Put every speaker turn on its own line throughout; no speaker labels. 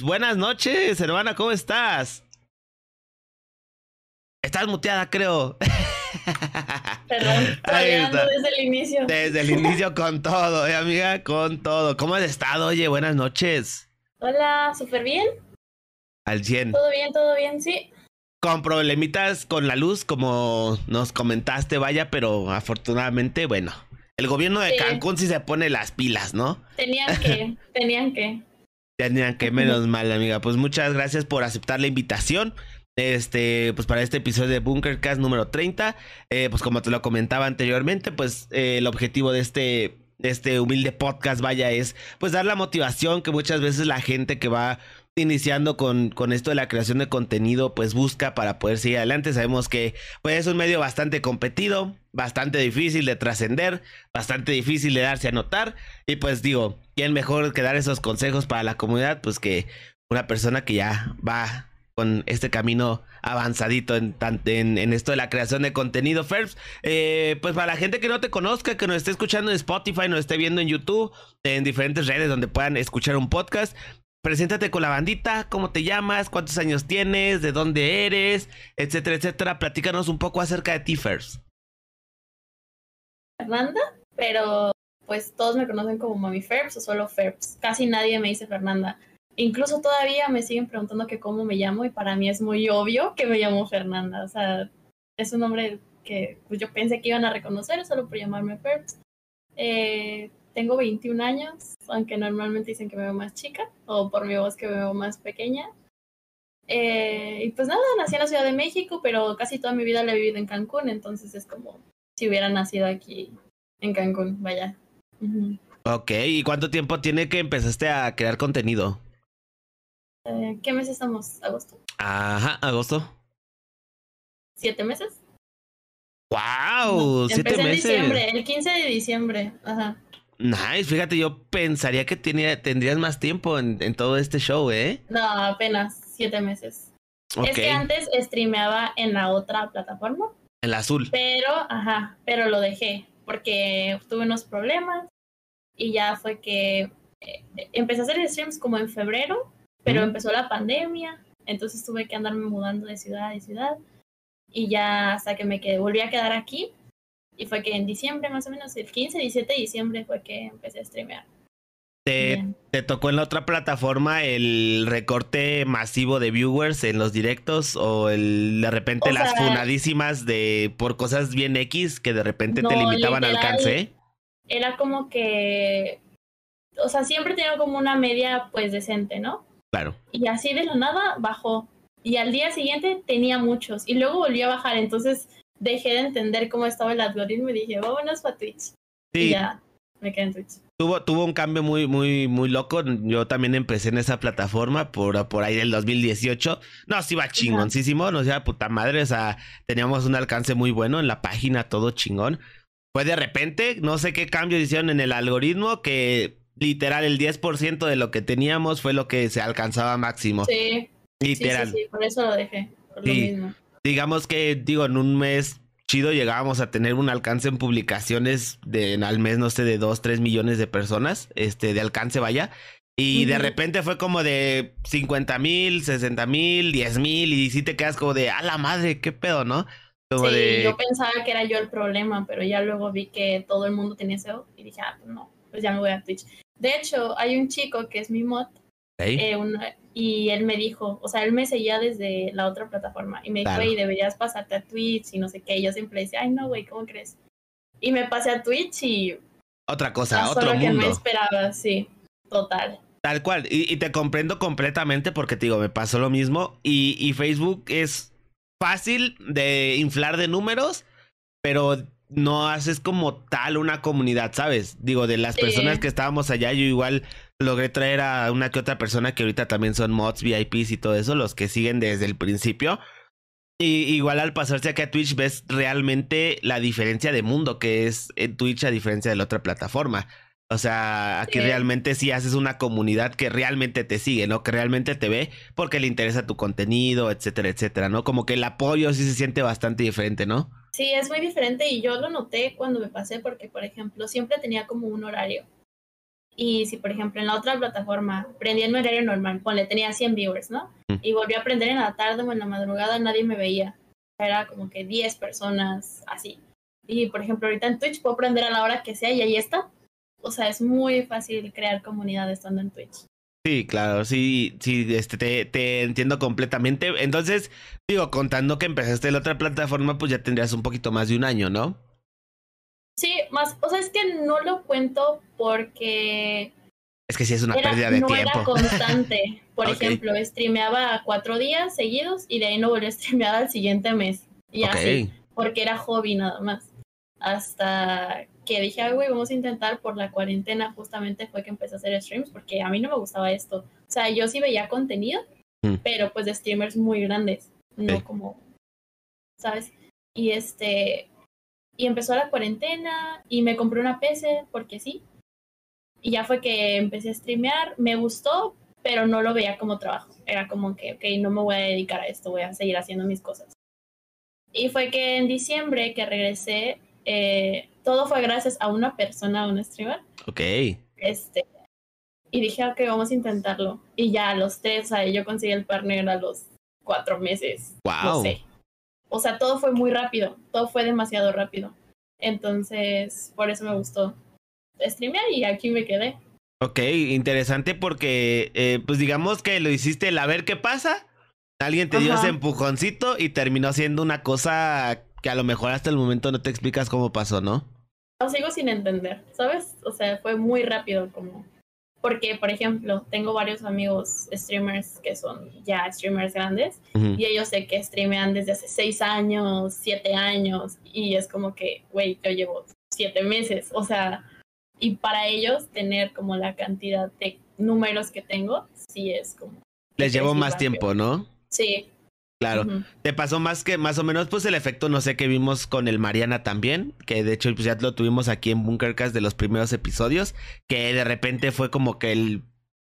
Buenas noches, hermana, ¿cómo estás? Estás muteada, creo.
Perdón, desde el inicio.
Desde el inicio con todo, eh, amiga, con todo. ¿Cómo has estado? Oye, buenas noches.
Hola, súper bien.
Al 100.
Todo bien, todo bien, sí.
Con problemitas con la luz, como nos comentaste, vaya, pero afortunadamente, bueno, el gobierno de Cancún sí se pone las pilas, ¿no?
Tenían que, tenían que.
Tenían que, menos mal, amiga. Pues muchas gracias por aceptar la invitación. Este, pues para este episodio de Bunkercast número 30, eh, pues como te lo comentaba anteriormente, pues eh, el objetivo de este, de este humilde podcast, vaya, es pues dar la motivación que muchas veces la gente que va iniciando con, con esto de la creación de contenido, pues busca para poder seguir adelante. Sabemos que pues, es un medio bastante competido, bastante difícil de trascender, bastante difícil de darse a notar. Y pues digo, ¿quién mejor que dar esos consejos para la comunidad? Pues que una persona que ya va con este camino avanzadito en, en, esto de la creación de contenido, Ferbs. Eh, pues para la gente que no te conozca, que nos esté escuchando en Spotify, nos esté viendo en YouTube, en diferentes redes donde puedan escuchar un podcast, Preséntate con la bandita, cómo te llamas, cuántos años tienes, de dónde eres, etcétera, etcétera. Platícanos un poco acerca de ti, First.
Fernanda, pero pues todos me conocen como Mami Ferbs o solo Ferbs. Casi nadie me dice Fernanda. Incluso todavía me siguen preguntando que cómo me llamo y para mí es muy obvio que me llamo Fernanda. O sea, es un nombre que pues, yo pensé que iban a reconocer solo por llamarme Ferbs. Eh, tengo 21 años, aunque normalmente dicen que me veo más chica, o por mi voz que me veo más pequeña. Eh, y pues nada, nací en la Ciudad de México, pero casi toda mi vida la he vivido en Cancún, entonces es como si hubiera nacido aquí en Cancún, vaya.
Ok, ¿y cuánto tiempo tiene que empezaste a crear contenido?
Eh, ¿Qué mes estamos? ¿Agosto?
Ajá, agosto.
¿Siete meses?
¡Wow! siete
Empecé
meses.
en diciembre, el 15 de diciembre. Ajá.
Nice, fíjate, yo pensaría que tenía, tendrías más tiempo en, todo este show, ¿eh?
No, apenas siete meses. Es que antes streameaba en la otra plataforma.
En la azul.
Pero, ajá, pero lo dejé porque tuve unos problemas y ya fue que eh, empecé a hacer streams como en febrero, pero empezó la pandemia, entonces tuve que andarme mudando de ciudad a ciudad y ya hasta que me quedé, volví a quedar aquí y fue que en diciembre, más o menos, el 15, 17 de diciembre fue que empecé a streamear.
¿Te, ¿Te, tocó en la otra plataforma el recorte masivo de viewers en los directos o el, de repente las funadísimas de por cosas bien X que de repente te limitaban al alcance?
Era como que, o sea, siempre tenía como una media pues decente, ¿no?
Claro.
Y así de la nada bajó. Y al día siguiente tenía muchos y luego volvió a bajar. Entonces dejé de entender cómo estaba el algoritmo y dije, vámonos para Twitch. Sí. Y ya me quedé en Twitch.
Tuvo, tuvo un cambio muy, muy, muy loco. Yo también empecé en esa plataforma por, por ahí del 2018. No, sí iba chingoncísimo, no sea puta madre. O sea, teníamos un alcance muy bueno en la página, todo chingón. Fue de repente, no sé qué cambio hicieron en el algoritmo, que literal el 10% de lo que teníamos fue lo que se alcanzaba máximo.
Sí.
Literal.
Sí, sí, por eso lo dejé. Por lo mismo
digamos que, digo, en un mes chido llegábamos a tener un alcance en publicaciones de al mes, no sé, de 2, 3 millones de personas, este, de alcance, vaya. Y de repente fue como de 50 mil, 60 mil, 10 mil, y sí te quedas como de, a la madre, qué pedo, ¿no?
Como sí, yo pensaba que era yo el problema, pero ya luego vi que todo el mundo tenía SEO y dije, ah, pues no, pues ya me voy a Twitch. De hecho, hay un chico que es mi mod, eh, y él me dijo, o sea, él me seguía desde la otra plataforma y me dijo, güey, deberías pasarte a Twitch y no sé qué. Y yo siempre decía, ay, no, güey, ¿cómo crees? Y me pasé a Twitch y.
Otra cosa, otro mundo.
que me esperaba, sí, total.
Tal cual, y, te comprendo completamente porque te digo, me pasó lo mismo. Y, y Facebook es fácil de inflar de números, pero no haces como tal una comunidad, ¿sabes? Digo, de las personas que estábamos allá, yo igual logré traer a una que otra persona que ahorita también son mods, VIPs y todo eso, los que siguen desde el principio. Y igual al pasarse aquí a Twitch ves realmente la diferencia de mundo que es en Twitch a diferencia de la otra plataforma. O sea, aquí realmente sí haces una comunidad que realmente te sigue, ¿no? Que realmente te ve porque le interesa tu contenido, etcétera, etcétera, ¿no? Como que el apoyo sí se siente bastante diferente, ¿no?
Sí, es muy diferente y yo lo noté cuando me pasé porque, por ejemplo, siempre tenía como un horario. Y si, por ejemplo, en la otra plataforma prendía en mi horario normal, ponle, tenía 100 viewers, ¿no?
Mm.
Y volví a prender en la tarde o en la madrugada, nadie me veía. Era como que 10 personas así. Y, por ejemplo, ahorita en Twitch puedo prender a la hora que sea y ahí está. O sea, es muy fácil crear comunidad estando en Twitch.
Sí, claro, sí, sí, este, te, te entiendo completamente. Entonces, digo, contando que empezaste en la otra plataforma, pues ya tendrías un poquito más de un año, ¿no?
Sí, más, o sea, es que no lo cuento porque
Es que sí es una
era,
pérdida de
no
tiempo.
era constante. Por ejemplo, streameaba cuatro días seguidos y de ahí no volví a streamear al siguiente mes. Y así, porque era hobby nada más. Hasta que dije, "Ay, güey, vamos a intentar por la cuarentena, justamente fue que empecé a hacer streams, porque a mí no me gustaba esto. O sea, yo sí veía contenido,
Mm.
pero pues de streamers muy grandes, no como, ¿sabes? Y este, y empezó la cuarentena y me compré una PC porque sí. Y ya fue que empecé a streamear, me gustó, pero no lo veía como trabajo. Era como que, ok, no me voy a dedicar a esto, voy a seguir haciendo mis cosas. Y fue que en diciembre que regresé, eh, todo fue gracias a una persona, a un streamer.
Ok.
Este, y dije, ok, vamos a intentarlo. Y ya a los tres, o sea, yo conseguí el partner a los cuatro meses. No
Wow.
sé. O sea, todo fue muy rápido, todo fue demasiado rápido. Entonces, por eso me gustó streamear y aquí me quedé.
Ok, interesante porque, eh, pues digamos que lo hiciste el a ver qué pasa. Alguien te dio ese empujoncito y terminó siendo una cosa que a lo mejor hasta el momento no te explicas cómo pasó, ¿no?
Lo sigo sin entender, ¿sabes? O sea, fue muy rápido como... Porque, por ejemplo, tengo varios amigos streamers que son ya streamers grandes y ellos sé que streamean desde hace seis años, siete años y es como que, güey, yo llevo siete meses, o sea, y para ellos tener como la cantidad de números que tengo, sí es como...
Les
crecí
más tiempo, ¿no?
Sí.
Claro. Te pasó más que más o menos pues el efecto no sé que vimos con el Mariana también, que de hecho pues ya lo tuvimos aquí en Bunkercast de los primeros episodios, que de repente fue como que el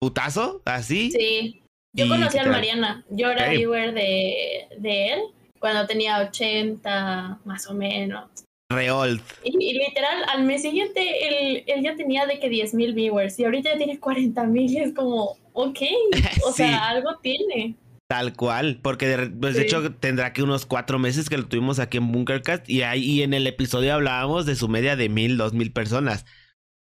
putazo, así.
Sí. Yo
Y
conocí al. Mariana. Yo era viewer de, de él cuando tenía 80, más o menos.
Reold.
Y, y literal, al mes siguiente, él, él ya tenía de que 10 mil viewers y ahorita ya tiene 40 mil y es como, ok, o
Sí.
sea, algo tiene.
Tal cual, porque de, pues, de hecho tendrá que unos cuatro meses que lo tuvimos aquí en Bunkercast y ahí en el episodio hablábamos de su media de mil, dos mil personas.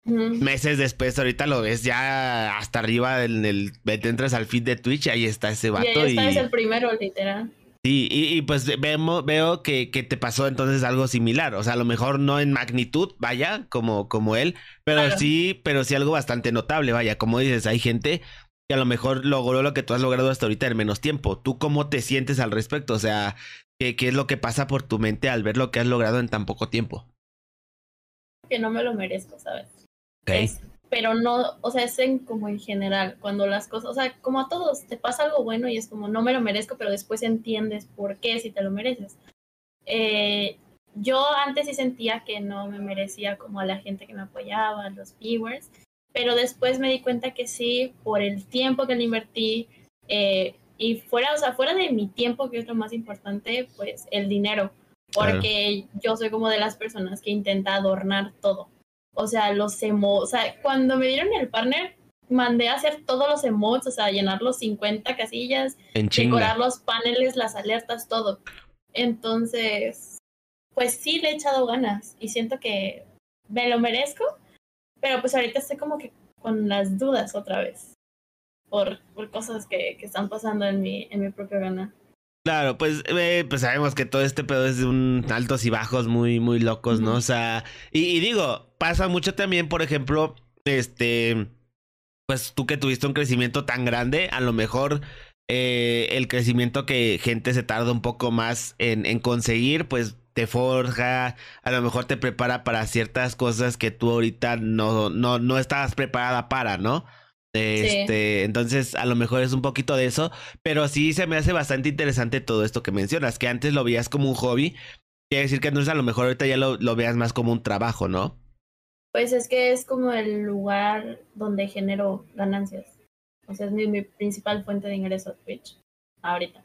Meses después, ahorita lo ves ya hasta arriba en el, te entras al feed de Twitch y ahí está ese
Y
vato
ahí está,
y,
es el primero, literal.
sí, y, y, pues vemos, veo que, que te pasó entonces algo similar, o sea, a lo mejor no en magnitud, vaya, como, como él, pero
Claro.
sí, pero sí algo bastante notable, vaya, como dices, hay gente que a lo mejor logró lo que tú has logrado hasta ahorita en menos tiempo. ¿Tú cómo te sientes al respecto? O sea, ¿qué, qué es lo que pasa por tu mente al ver lo que has logrado en tan poco tiempo?
Que no me lo merezco, ¿sabes?
Ok.
Es- pero no, o sea, es en, como en general, cuando las cosas, o sea, como a todos, te pasa algo bueno y es como, no me lo merezco, pero después entiendes por qué si te lo mereces. Eh, yo antes sí sentía que no me merecía como a la gente que me apoyaba, los viewers, pero después me di cuenta que sí, por el tiempo que le invertí, eh, y fuera, o sea, fuera de mi tiempo, que es lo más importante, pues el dinero,
Claro.
porque yo soy como de las personas que intenta adornar todo. O sea, los emotes, o sea, cuando me dieron el partner, mandé a hacer todos los emotes, o sea, llenar los 50 casillas,
En
decorar los paneles, las alertas, todo. Entonces, pues sí le he echado ganas y siento que me lo merezco, pero pues ahorita estoy como que con las dudas otra vez por, por cosas que, que están pasando en mi, en mi propio gana.
Claro, pues, eh, pues sabemos que todo este pedo es de un altos y bajos muy, muy locos, ¿no? O sea, y, y digo, pasa mucho también, por ejemplo, este, pues tú que tuviste un crecimiento tan grande, a lo mejor eh, el crecimiento que gente se tarda un poco más en, en conseguir, pues te forja, a lo mejor te prepara para ciertas cosas que tú ahorita no, no, no estabas preparada para, ¿no? Este, entonces a lo mejor es un poquito de eso, pero sí se me hace bastante interesante todo esto que mencionas, que antes lo veías como un hobby, quiere decir que entonces a lo mejor ahorita ya lo, lo veas más como un trabajo, ¿no?
Pues es que es como el lugar donde genero ganancias. O sea, es mi, mi principal fuente de ingreso Twitch ahorita.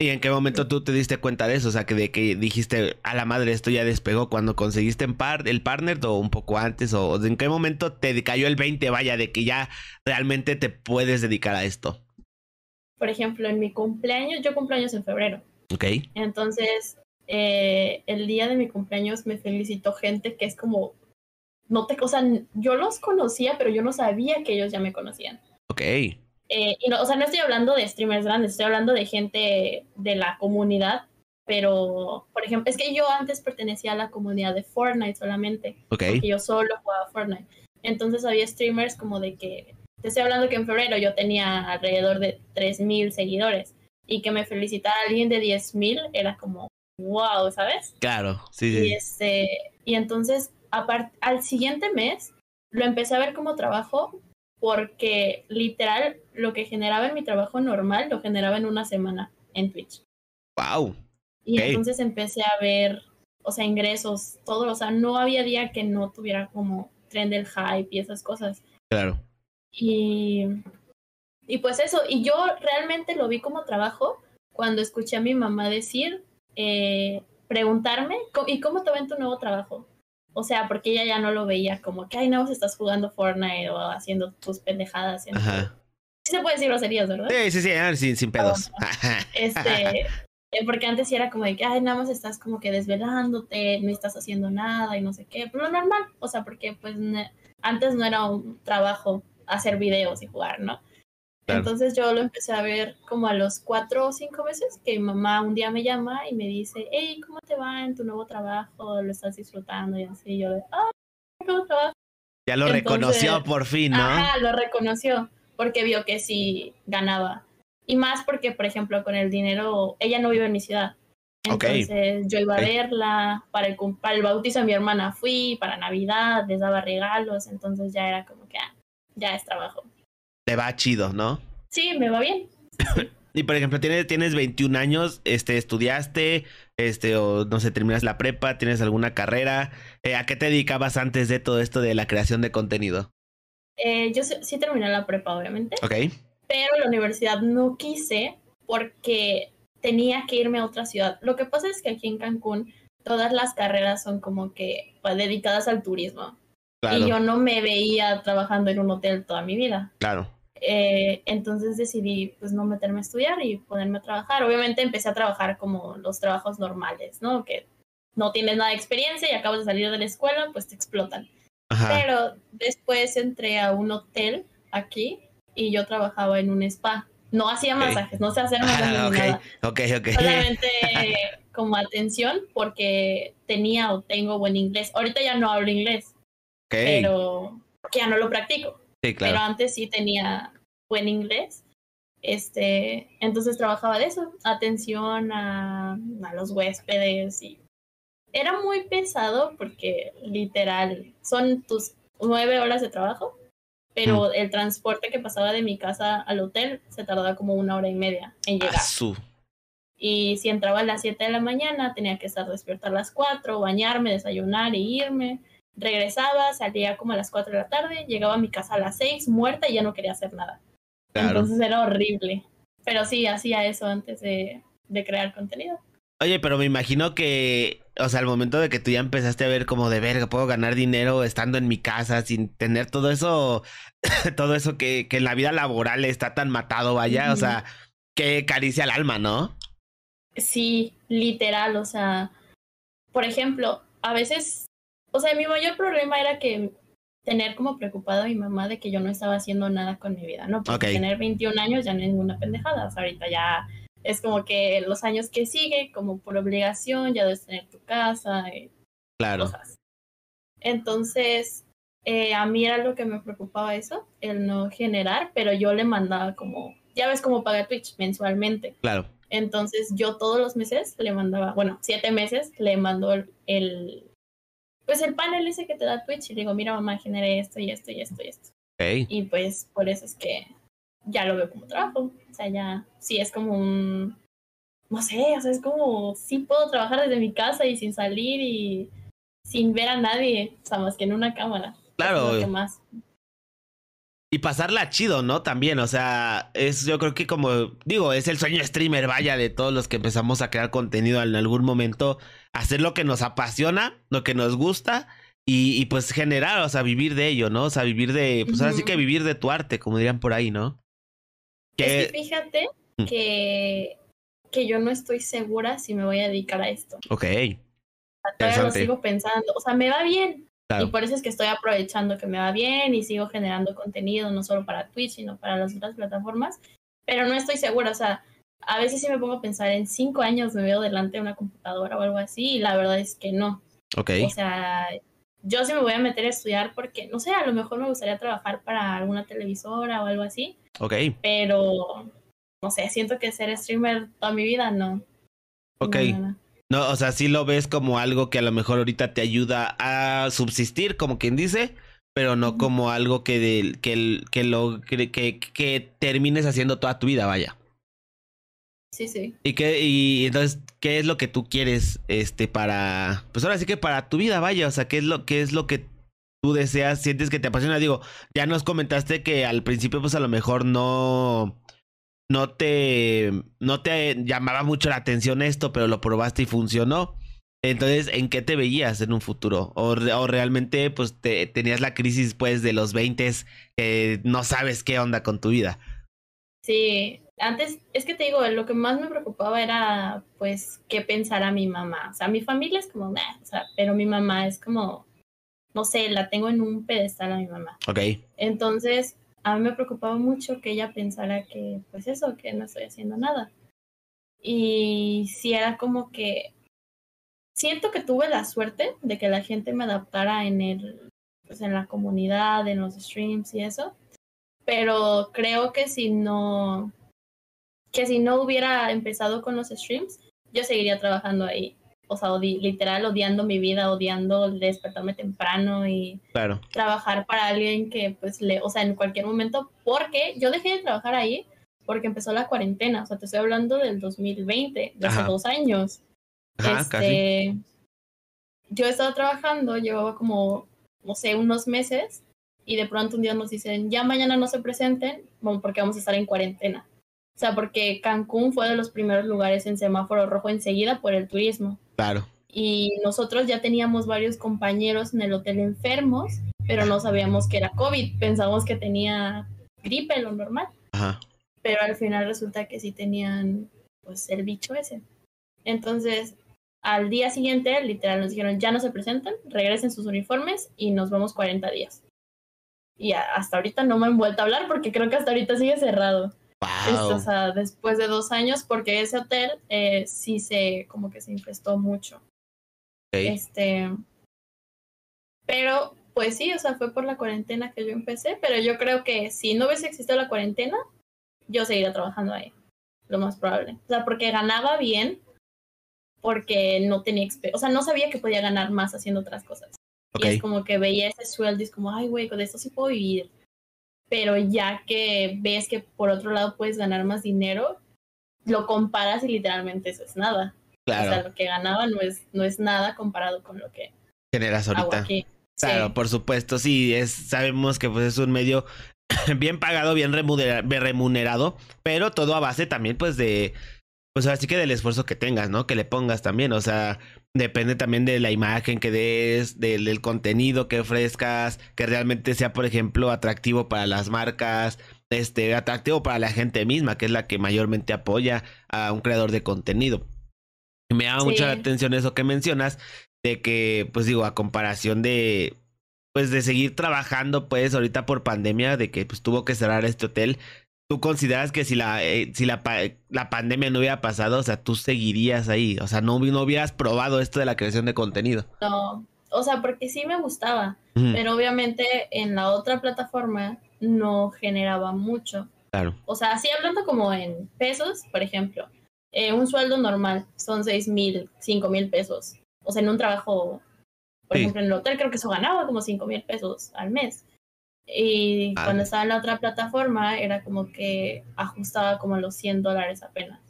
¿Y en qué momento tú te diste cuenta de eso? O sea, que de que dijiste, a la madre, esto ya despegó cuando conseguiste en par el partner o un poco antes, o en qué momento te cayó el 20, vaya, de que ya realmente te puedes dedicar a esto.
Por ejemplo, en mi cumpleaños, yo cumpleaños en febrero.
Ok.
Entonces, eh, el día de mi cumpleaños me felicitó gente que es como, no te, o sea, yo los conocía, pero yo no sabía que ellos ya me conocían.
Ok.
Eh, y no, o sea, no estoy hablando de streamers grandes, estoy hablando de gente de la comunidad, pero, por ejemplo, es que yo antes pertenecía a la comunidad de Fortnite solamente,
Ok.
porque yo solo jugaba Fortnite. Entonces había streamers como de que, te estoy hablando que en febrero yo tenía alrededor de 3.000 seguidores y que me felicitara alguien de 10.000 era como, wow, ¿sabes?
Claro, sí,
Y,
sí.
este, y entonces, al siguiente mes, lo empecé a ver como trabajo porque literal lo que generaba en mi trabajo normal lo generaba en una semana en Twitch.
Wow.
Y entonces empecé a ver, o sea, ingresos, todo, o sea, no había día que no tuviera como tren del hype y esas cosas.
Claro.
Y, y pues eso, y yo realmente lo vi como trabajo cuando escuché a mi mamá decir, eh, preguntarme, "Co- ¿y cómo te va en tu nuevo trabajo? O sea, porque ella ya no lo veía como que, ay, no, estás jugando Fortnite o haciendo tus pendejadas. en tu-".
Ajá.
Sí se puede decir groserías, ¿verdad?
Sí, sí, sí, ah, sin, sin pedos.
Este, eh, porque antes sí era como de que, ay, nada más estás como que desvelándote, no estás haciendo nada y no sé qué, pero lo normal, o sea, porque pues antes no era un trabajo hacer videos y jugar, ¿no?
Claro.
Entonces yo lo empecé a ver como a los cuatro o cinco meses que mi mamá un día me llama y me dice, hey, ¿cómo te va en tu nuevo trabajo? ¿Lo estás disfrutando? Y así yo de, ah,
ya lo
Entonces-
reconoció por fin, ¿no?
Ajá, lo reconoció porque vio que sí ganaba. Y más porque, por ejemplo, con el dinero, ella no vive en mi ciudad. Entonces yo iba a verla, para el, para el bautizo de mi hermana fui, para Navidad les daba regalos, entonces ya era como que ah, ya es trabajo.
Te va chido, ¿no?
Sí, me va bien.
Y por ejemplo, tienes, tienes 21 años, este, estudiaste, este, o no sé, terminas la prepa, tienes alguna carrera. Eh, ¿A qué te dedicabas antes de todo esto de la creación de contenido?
Eh, yo sí, sí terminé la prepa, obviamente,
Ok,
pero la universidad no quise porque tenía que irme a otra ciudad. Lo que pasa es que aquí en Cancún todas las carreras son como que pues, dedicadas al turismo.
Claro,
Y yo no me veía trabajando en un hotel toda mi vida.
claro.
Eh, entonces decidí pues no meterme a estudiar y ponerme a trabajar. Obviamente empecé a trabajar como los trabajos normales, ¿no? Que no tienes nada de experiencia y acabas de salir de la escuela, pues te explotan.
Ajá.
Pero después entré a un hotel aquí y yo trabajaba en un spa. No hacía
Ok.
masajes, no sé hacer masajes
Ah,
ni nada.
ok, ok, ok.
Solamente como atención porque tenía o tengo buen inglés. Ahorita ya no hablo inglés, pero porque ya no lo practico.
sí,
Pero
claro.
antes sí tenía buen inglés. Este, entonces trabajaba de eso, atención a, a los huéspedes y era muy pesado porque literal son tus nueve horas de trabajo, pero el transporte que pasaba de mi casa al hotel se tardaba como una hora y media en llegar. Y si entraba a las 7 de la mañana, tenía que estar despierta a las 4, bañarme, desayunar e irme. Regresaba, salía como a las 4 de la tarde, llegaba a mi casa a las 6, muerta y ya no quería hacer nada.
Claro.
Entonces era horrible. Pero sí, hacía eso antes de, de crear contenido.
Oye, pero me imagino que, o sea, al momento de que tú ya empezaste a ver como de verga, puedo ganar dinero estando en mi casa sin tener todo eso, todo eso que, que en la vida laboral está tan matado, vaya, o sea, que caricia al alma, ¿no?
Sí, literal, o sea, por ejemplo, a veces, o sea, mi mayor problema era que tener como preocupada a mi mamá de que yo no estaba haciendo nada con mi vida, ¿no? Porque
Ok.
tener 21 años ya no es ninguna pendejada, o sea, ahorita ya es como que los años que sigue, como por obligación, ya debes tener tu casa y
Claro.
cosas. Entonces, eh, a mí era lo que me preocupaba eso, el no generar, pero yo le mandaba como, ya ves cómo paga Twitch mensualmente.
Claro.
Entonces yo todos los meses le mandaba, bueno, siete meses le mando el, el- pues el panel ese que te da Twitch y digo, mira mamá, generé esto y esto y esto y esto. Y pues por eso es que ya lo veo como trabajo. O sea, ya sí es como un, no sé, o sea, es como, sí puedo trabajar desde mi casa y sin salir y sin ver a nadie, o sea, más que en una cámara.
Claro.
Que más.
Y pasarla chido, ¿no? También, o sea, es yo creo que como digo, es el sueño streamer, vaya, de todos los que empezamos a crear contenido en algún momento, hacer lo que nos apasiona, lo que nos gusta y, pues generar, o sea, vivir de ello, ¿no? O sea, vivir de, pues ahora sí que vivir de tu arte, como dirían por ahí, ¿no?
Que... Es que fíjate mm. que, que yo no estoy segura si me voy a dedicar a esto.
Ok.
Todavía lo sigo pensando. O sea, me va bien. Y por eso es que estoy aprovechando que me va bien y sigo generando contenido, no solo para Twitch, sino para las otras plataformas. Pero no estoy segura. O sea, a veces sí me pongo a pensar en cinco años me veo delante de una computadora o algo así. Y la verdad es que no.
Ok.
O sea, yo sí me voy a meter a estudiar porque, no sé, a lo mejor me gustaría trabajar para alguna televisora o algo así.
Ok.
Pero, no sé, siento que ser streamer toda mi vida, no.
Ok. No, o sea, sí lo ves como algo que a lo mejor ahorita te ayuda a subsistir, como quien dice, pero no como algo que, que, que, lo, que, que termines haciendo toda tu vida, vaya.
Sí, sí.
¿Y qué, y entonces, qué es lo que tú quieres, este, para, pues ahora sí que para tu vida, vaya, o sea, qué es lo, qué es lo que tú deseas, sientes que te apasiona? Digo, ya nos comentaste que al principio, pues a lo mejor no, no te, no te llamaba mucho la atención esto, pero lo probaste y funcionó. Entonces, ¿en qué te veías en un futuro? O, o realmente, pues, te, tenías la crisis, pues, de los 20 que no sabes qué onda con tu vida.
Sí, antes, es que te digo, lo que más me preocupaba era, pues, qué pensara mi mamá. O sea, mi familia es como, o sea, pero mi mamá es como, no sé, la tengo en un pedestal a mi mamá.
Ok.
Entonces, a mí me preocupaba mucho que ella pensara que, pues eso, que no estoy haciendo nada. Y si era como que, siento que tuve la suerte de que la gente me adaptara en el, pues en la comunidad, en los streams y eso. Pero creo que si no, que si no hubiera empezado con los streams, yo seguiría trabajando ahí. O sea, literal odiando mi vida, odiando despertarme temprano y trabajar para alguien que, pues, le, o sea, en cualquier momento, porque yo dejé de trabajar ahí porque empezó la cuarentena. O sea, te estoy hablando del 2020, de hace dos años.
Ajá, este, casi.
Yo estaba trabajando, llevaba como, no sé, unos meses, y de pronto un día nos dicen, ya mañana no se presenten, bueno, porque vamos a estar en cuarentena. O sea, porque Cancún fue de los primeros lugares en semáforo rojo enseguida por el turismo.
Claro.
Y nosotros ya teníamos varios compañeros en el hotel enfermos, pero no sabíamos que era COVID. Pensábamos que tenía gripe, lo normal.
Ajá.
Pero al final resulta que sí tenían, pues, el bicho ese. Entonces, al día siguiente, literal, nos dijeron, ya no se presentan, regresen sus uniformes y nos vamos 40 días. Y hasta ahorita no me han vuelto a hablar porque creo que hasta ahorita sigue cerrado o sea, después de dos años, porque ese hotel eh, sí se, como que se infestó mucho. Este, pero, pues sí, o sea, fue por la cuarentena que yo empecé, pero yo creo que si no hubiese existido la cuarentena, yo seguiría trabajando ahí, lo más probable. O sea, porque ganaba bien, porque no tenía experiencia, o sea, no sabía que podía ganar más haciendo otras cosas. Y es como que veía ese sueldo y es como, ay, güey, con esto sí puedo vivir pero ya que ves que por otro lado puedes ganar más dinero, lo comparas y literalmente eso es nada.
Claro.
O sea, lo que ganaba no es, no es nada comparado con lo que
generas ahorita. Claro, por supuesto, sí, es, sabemos que pues es un medio bien pagado, bien remunerado, pero todo a base también pues de, pues así que del esfuerzo que tengas, ¿no? Que le pongas también, o sea, Depende también de la imagen que des, del, contenido que ofrezcas, que realmente sea, por ejemplo, atractivo para las marcas, este, atractivo para la gente misma, que es la que mayormente apoya a un creador de contenido. Me llama mucho la atención eso que mencionas, de que, pues digo, a comparación de, pues de seguir trabajando, pues ahorita por pandemia, de que pues tuvo que cerrar este hotel, ¿Tú consideras que si la, eh, si la, la, pandemia no hubiera pasado, o sea, tú seguirías ahí? O sea, no, no hubieras probado esto de la creación de contenido.
No, o sea, porque sí me gustaba, pero obviamente en la otra plataforma no generaba mucho.
Claro.
O sea, así hablando como en pesos, por ejemplo, eh, un sueldo normal son seis mil, cinco mil pesos. O sea, en un trabajo, por ejemplo, en el hotel creo que eso ganaba como cinco mil pesos al mes. Y cuando estaba en la otra plataforma era como que ajustaba como los 100 dólares apenas.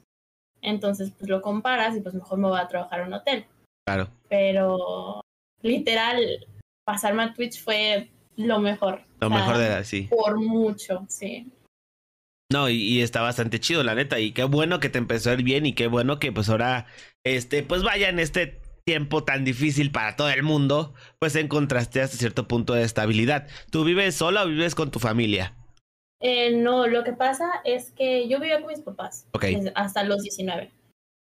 Entonces, pues lo comparas y pues mejor me voy a trabajar en un hotel.
Claro.
Pero literal, pasarme a Twitch fue lo mejor.
Lo mejor de la, sí.
Por mucho, sí.
No, y, está bastante chido, la neta. Y qué bueno que te empezó a ir bien y qué bueno que pues ahora, este, pues vaya en este tiempo tan difícil para todo el mundo, pues encontraste hasta cierto punto de estabilidad. ¿Tú vives sola o vives con tu familia?
Eh, no, lo que pasa es que yo vivía con mis papás hasta los 19.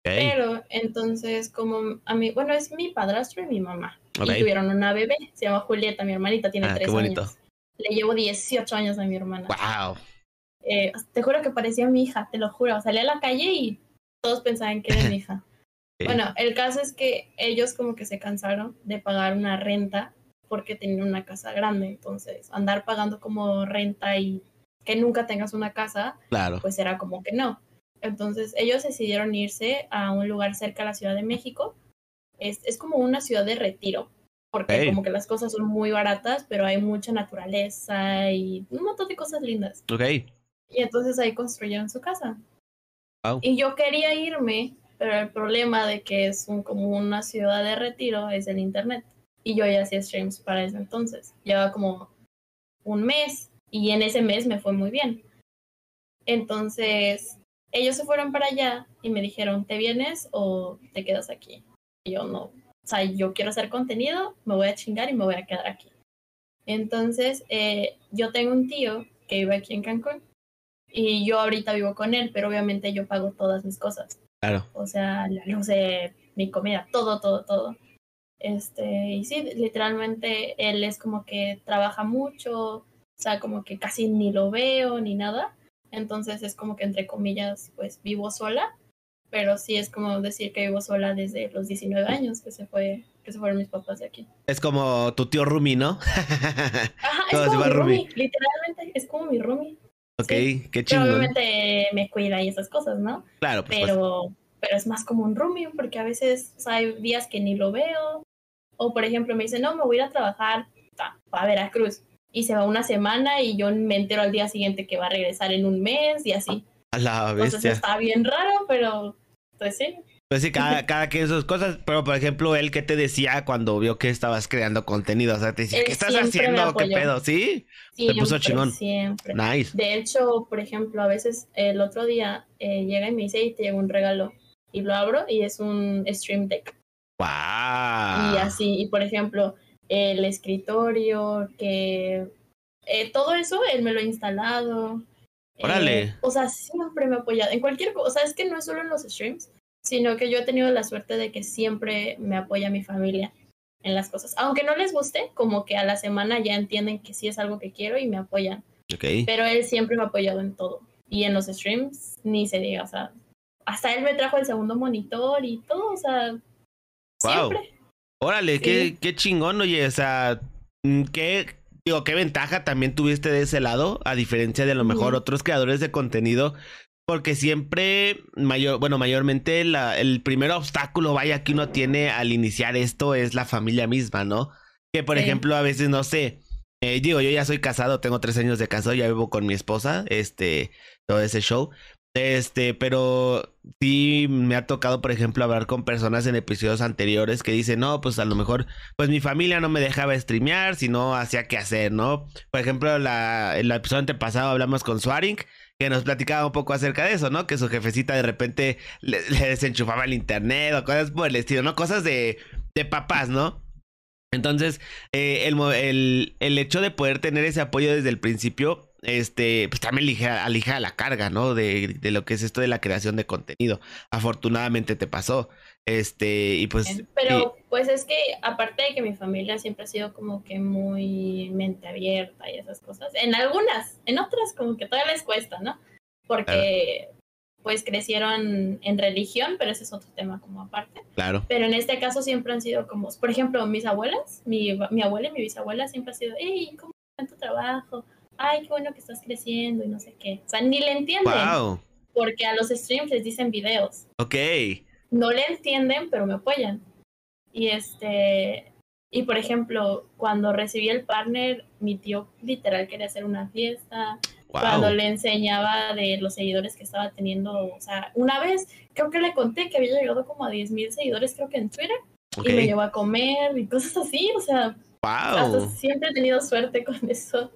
Pero entonces, como a mí, bueno, es mi padrastro y mi mamá. Y tuvieron una bebé, se llama Julieta, mi hermanita, tiene ah, tres años. Le llevo 18 años a mi hermana.
¡Wow!
Eh, te juro que parecía mi hija, te lo juro. Salí a la calle y todos pensaban que era mi hija. Bueno, el caso es que ellos como que se cansaron de pagar una renta porque tenían una casa grande. Entonces, andar pagando como renta y que nunca tengas una casa,
claro.
pues era como que no. Entonces, ellos decidieron irse a un lugar cerca de la Ciudad de México. Es, es como una ciudad de retiro, porque como que las cosas son muy baratas, pero hay mucha naturaleza y un montón de cosas lindas.
Ok.
Y entonces ahí construyeron su casa. Y yo quería irme, pero el problema de que es como una ciudad de retiro es el internet. Y yo ya hacía streams para eso entonces. Llevaba como un mes y en ese mes me fue muy bien. Entonces, ellos se fueron para allá y me dijeron, ¿te vienes o te quedas aquí? Y yo no, o sea, yo quiero hacer contenido, me voy a chingar y me voy a quedar aquí. Entonces, eh, yo tengo un tío que vive aquí en Cancún y yo ahorita vivo con él, pero obviamente yo pago todas mis cosas.
Claro.
O sea, la luz, mi comida, todo, todo, todo. Este, y sí, literalmente él es como que trabaja mucho, o sea, como que casi ni lo veo ni nada. Entonces es como que entre comillas, pues vivo sola, pero sí es como decir que vivo sola desde los 19 años que se fue que se fueron mis papás de aquí.
Es como tu tío Rumi, ¿no?
Ajá, es como mi Rumi, literalmente, es como mi Rumi.
Ok, qué chido.
Obviamente me cuida y esas cosas, ¿no?
Claro,
pues, pero, pero es más como un roomie porque a veces hay días que ni lo veo. O por ejemplo me dice, no, me voy a ir a trabajar a Veracruz. Y se va una semana y yo me entero al día siguiente que va a regresar en un mes y así.
A la bestia.
Entonces está bien raro, pero pues sí.
Pues sí, cada, cada quien sus cosas, pero por ejemplo, él que te decía cuando vio que estabas creando contenido, o sea, te decía, ¿qué estás haciendo? ¿Qué pedo? ¿Sí?
Siempre, puso chingón. Siempre.
Nice.
De hecho, por ejemplo, a veces el otro día eh, llega y me dice, y te llega un regalo. Y lo abro y es un Stream Deck.
¡Wow!
Y así, y por ejemplo, el escritorio, que eh, todo eso él me lo ha instalado.
Órale.
Eh, o sea, siempre me ha apoyado. En cualquier cosa, es que no es solo en los streams sino que yo he tenido la suerte de que siempre me apoya mi familia en las cosas. Aunque no les guste, como que a la semana ya entienden que sí es algo que quiero y me apoyan.
Okay.
Pero él siempre me ha apoyado en todo. Y en los streams, ni se diga, o sea, hasta él me trajo el segundo monitor y todo, o sea, siempre.
Órale, qué, qué chingón, oye, o sea, mm, qué, digo, qué ventaja también tuviste de ese lado, a diferencia de a lo mejor otros creadores de contenido porque siempre, mayor, bueno, mayormente la, el primer obstáculo, vaya, que uno tiene al iniciar esto es la familia misma, ¿no? Que por ejemplo, a veces, no sé, eh, digo, yo ya soy casado, tengo tres años de casado, ya vivo con mi esposa, este, todo ese show. Este, pero sí me ha tocado, por ejemplo, hablar con personas en episodios anteriores que dicen, no, pues a lo mejor, pues mi familia no me dejaba streamear, sino hacía qué hacer, ¿no? Por ejemplo, la, el episodio antepasado hablamos con Swaring que nos platicaba un poco acerca de eso, ¿no? Que su jefecita de repente le, desenchufaba el internet o cosas por el estilo, ¿no? Cosas de, de papás, ¿no? Entonces, eh, el, el, el, hecho de poder tener ese apoyo desde el principio, este, pues también alija, alija la carga, ¿no? De, de, lo que es esto de la creación de contenido. Afortunadamente te pasó. Este, y pues.
Pero, pues es que, aparte de que mi familia siempre ha sido como que muy mente abierta y esas cosas, en algunas, en otras, como que todavía les cuesta, ¿no? Porque, pues crecieron en religión, pero ese es otro tema como aparte.
Claro.
Pero en este caso siempre han sido como, por ejemplo, mis abuelas, mi, mi abuela y mi bisabuela siempre han sido, hey, ¿cómo está tu trabajo? Ay, qué bueno que estás creciendo y no sé qué. O sea, ni le entienden. Wow. Porque a los streams les dicen videos.
Ok
no le entienden, pero me apoyan. Y este, y por ejemplo, cuando recibí el partner, mi tío literal quería hacer una fiesta. Cuando le enseñaba de los seguidores que estaba teniendo, o sea, una vez creo que le conté que había llegado como a 10 mil seguidores, creo que en Twitter, y me llevó a comer y cosas así, o sea,
Wow.
siempre he tenido suerte con eso.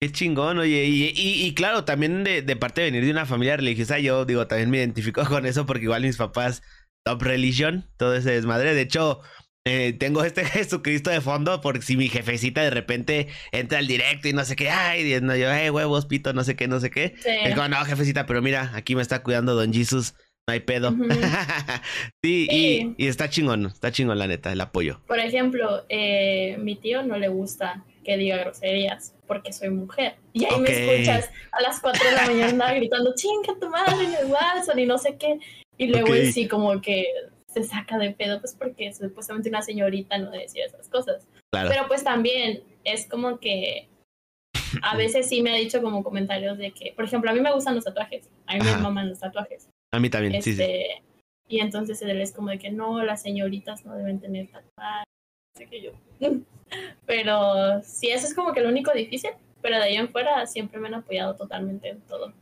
Qué chingón, oye. Y, y, claro, también de, de, parte de venir de una familia religiosa, yo digo, también me identifico con eso porque igual mis papás, top religion, todo ese desmadre. De hecho, eh, tengo este Jesucristo de fondo porque si mi jefecita de repente entra al directo y no sé qué, ay, no, yo, hey, huevos, pito, no sé qué, no sé qué. Es como, no, jefecita, pero mira, aquí me está cuidando Don Jesus, no hay pedo. sí, Y, y, está chingón, está chingón la neta, el apoyo.
Por ejemplo, eh, mi tío no le gusta que diga groserías porque soy mujer. Y ahí me escuchas a las 4 de la mañana gritando, chinga tu madre en el Watson y no sé qué. Y luego sí como que se saca de pedo, pues porque supuestamente una señorita no decía esas cosas. Pero pues también es como que a veces sí me ha dicho como comentarios de que, por ejemplo, a mí me gustan los tatuajes, a mí me maman los tatuajes.
A mí también, sí, sí.
Este, y entonces él es como de que no, las señoritas no deben tener tatuajes, sé que yo. pero sí, eso es como que lo único difícil, pero de ahí en fuera siempre me han apoyado totalmente en todo.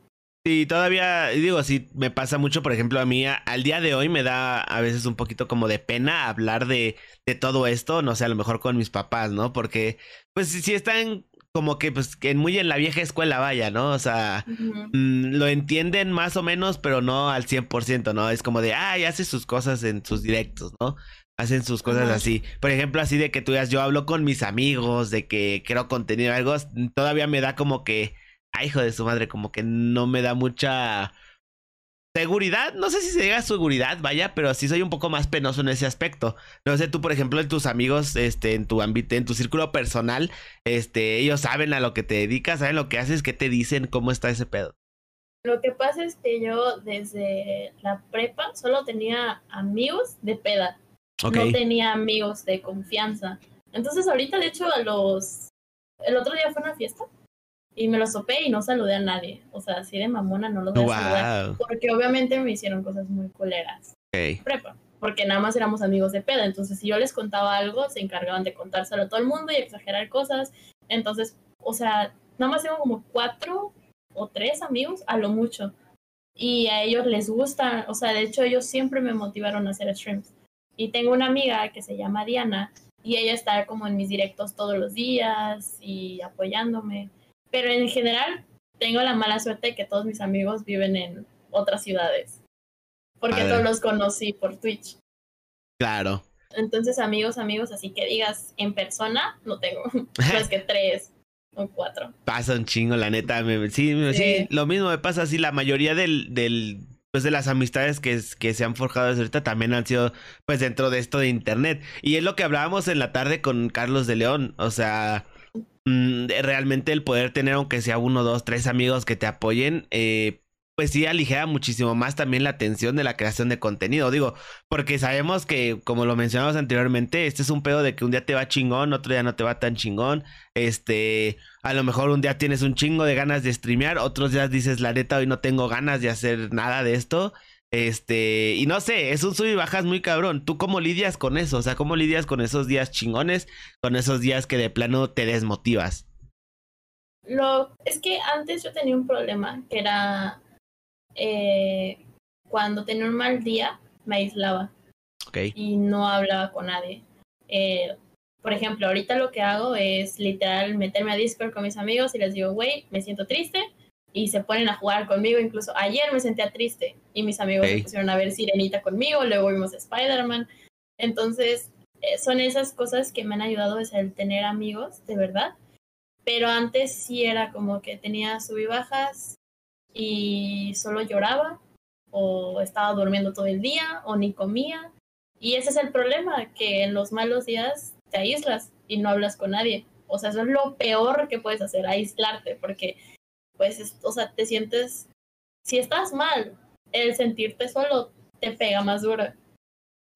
Sí, todavía, digo, sí, me pasa mucho, por ejemplo, a mí al día de hoy me da a veces un poquito como de pena hablar de, de todo esto, no sé, a lo mejor con mis papás, ¿no? Porque, pues, si están como que, pues, que muy en la vieja escuela, vaya, ¿no? O sea, mm, lo entienden más o menos, pero no al 100%, ¿no? Es como de, ay, hace sus cosas en sus directos, ¿no? Hacen sus cosas así. Por ejemplo, así de que tú digas, yo hablo con mis amigos, de que creo contenido, algo, todavía me da como que ay, hijo de su madre, como que no me da mucha seguridad. No sé si se llega a seguridad, vaya, pero sí soy un poco más penoso en ese aspecto. No sé, tú, por ejemplo, en tus amigos, este, en tu ámbito, en tu círculo personal, este, ellos saben a lo que te dedicas, saben lo que haces, qué te dicen, cómo está ese pedo.
Lo que pasa es que yo desde la prepa solo tenía amigos de peda. No tenía amigos de confianza. Entonces ahorita, de hecho, a los... El otro día fue una fiesta y me lo sopé y no saludé a nadie. O sea, así de mamona no los voy a saludar. Porque obviamente me hicieron cosas muy culeras. Prepa. Porque nada más éramos amigos de peda. Entonces, si yo les contaba algo, se encargaban de contárselo a todo el mundo y exagerar cosas. Entonces, o sea, nada más tengo como cuatro o tres amigos, a lo mucho. Y a ellos les gusta, o sea, de hecho, ellos siempre me motivaron a hacer streams. Y tengo una amiga que se llama Diana y ella está como en mis directos todos los días y apoyándome. Pero en general, tengo la mala suerte de que todos mis amigos viven en otras ciudades. Porque todos los conocí por Twitch.
Claro.
Entonces, amigos, amigos, así que digas en persona, no tengo. Más que tres o cuatro.
Pasa un chingo, la neta. sí, sí, lo mismo me pasa así. La mayoría del, del pues de las amistades que, que se han forjado desde ahorita también han sido pues dentro de esto de internet. Y es lo que hablábamos en la tarde con Carlos de León. O sea, Mm, realmente el poder tener, aunque sea uno, dos, tres amigos que te apoyen, eh, pues sí aligera muchísimo más también la atención de la creación de contenido. Digo, porque sabemos que, como lo mencionamos anteriormente, este es un pedo de que un día te va chingón, otro día no te va tan chingón. Este, a lo mejor un día tienes un chingo de ganas de streamear, otros días dices, la neta, hoy no tengo ganas de hacer nada de esto. Este, y no sé, es un sub y bajas muy cabrón. ¿Tú cómo lidias con eso? O sea, ¿cómo lidias con esos días chingones, con esos días que de plano te desmotivas?
Lo, es que antes yo tenía un problema, que era eh, cuando tenía un mal día, me aislaba.
Okay.
Y no hablaba con nadie. Eh, por ejemplo, ahorita lo que hago es literal meterme a Discord con mis amigos y les digo, güey, me siento triste, y se ponen a jugar conmigo. Incluso ayer me sentía triste y mis amigos se pusieron a ver Sirenita conmigo, luego vimos Spider-Man. Entonces, eh, son esas cosas que me han ayudado es el tener amigos, de verdad. Pero antes sí era como que tenía sub y bajas y solo lloraba o estaba durmiendo todo el día o ni comía. Y ese es el problema, que en los malos días te aíslas y no hablas con nadie. O sea, eso es lo peor que puedes hacer, aislarte, porque pues, o sea, te sientes, si estás mal, el sentirte solo te pega más duro.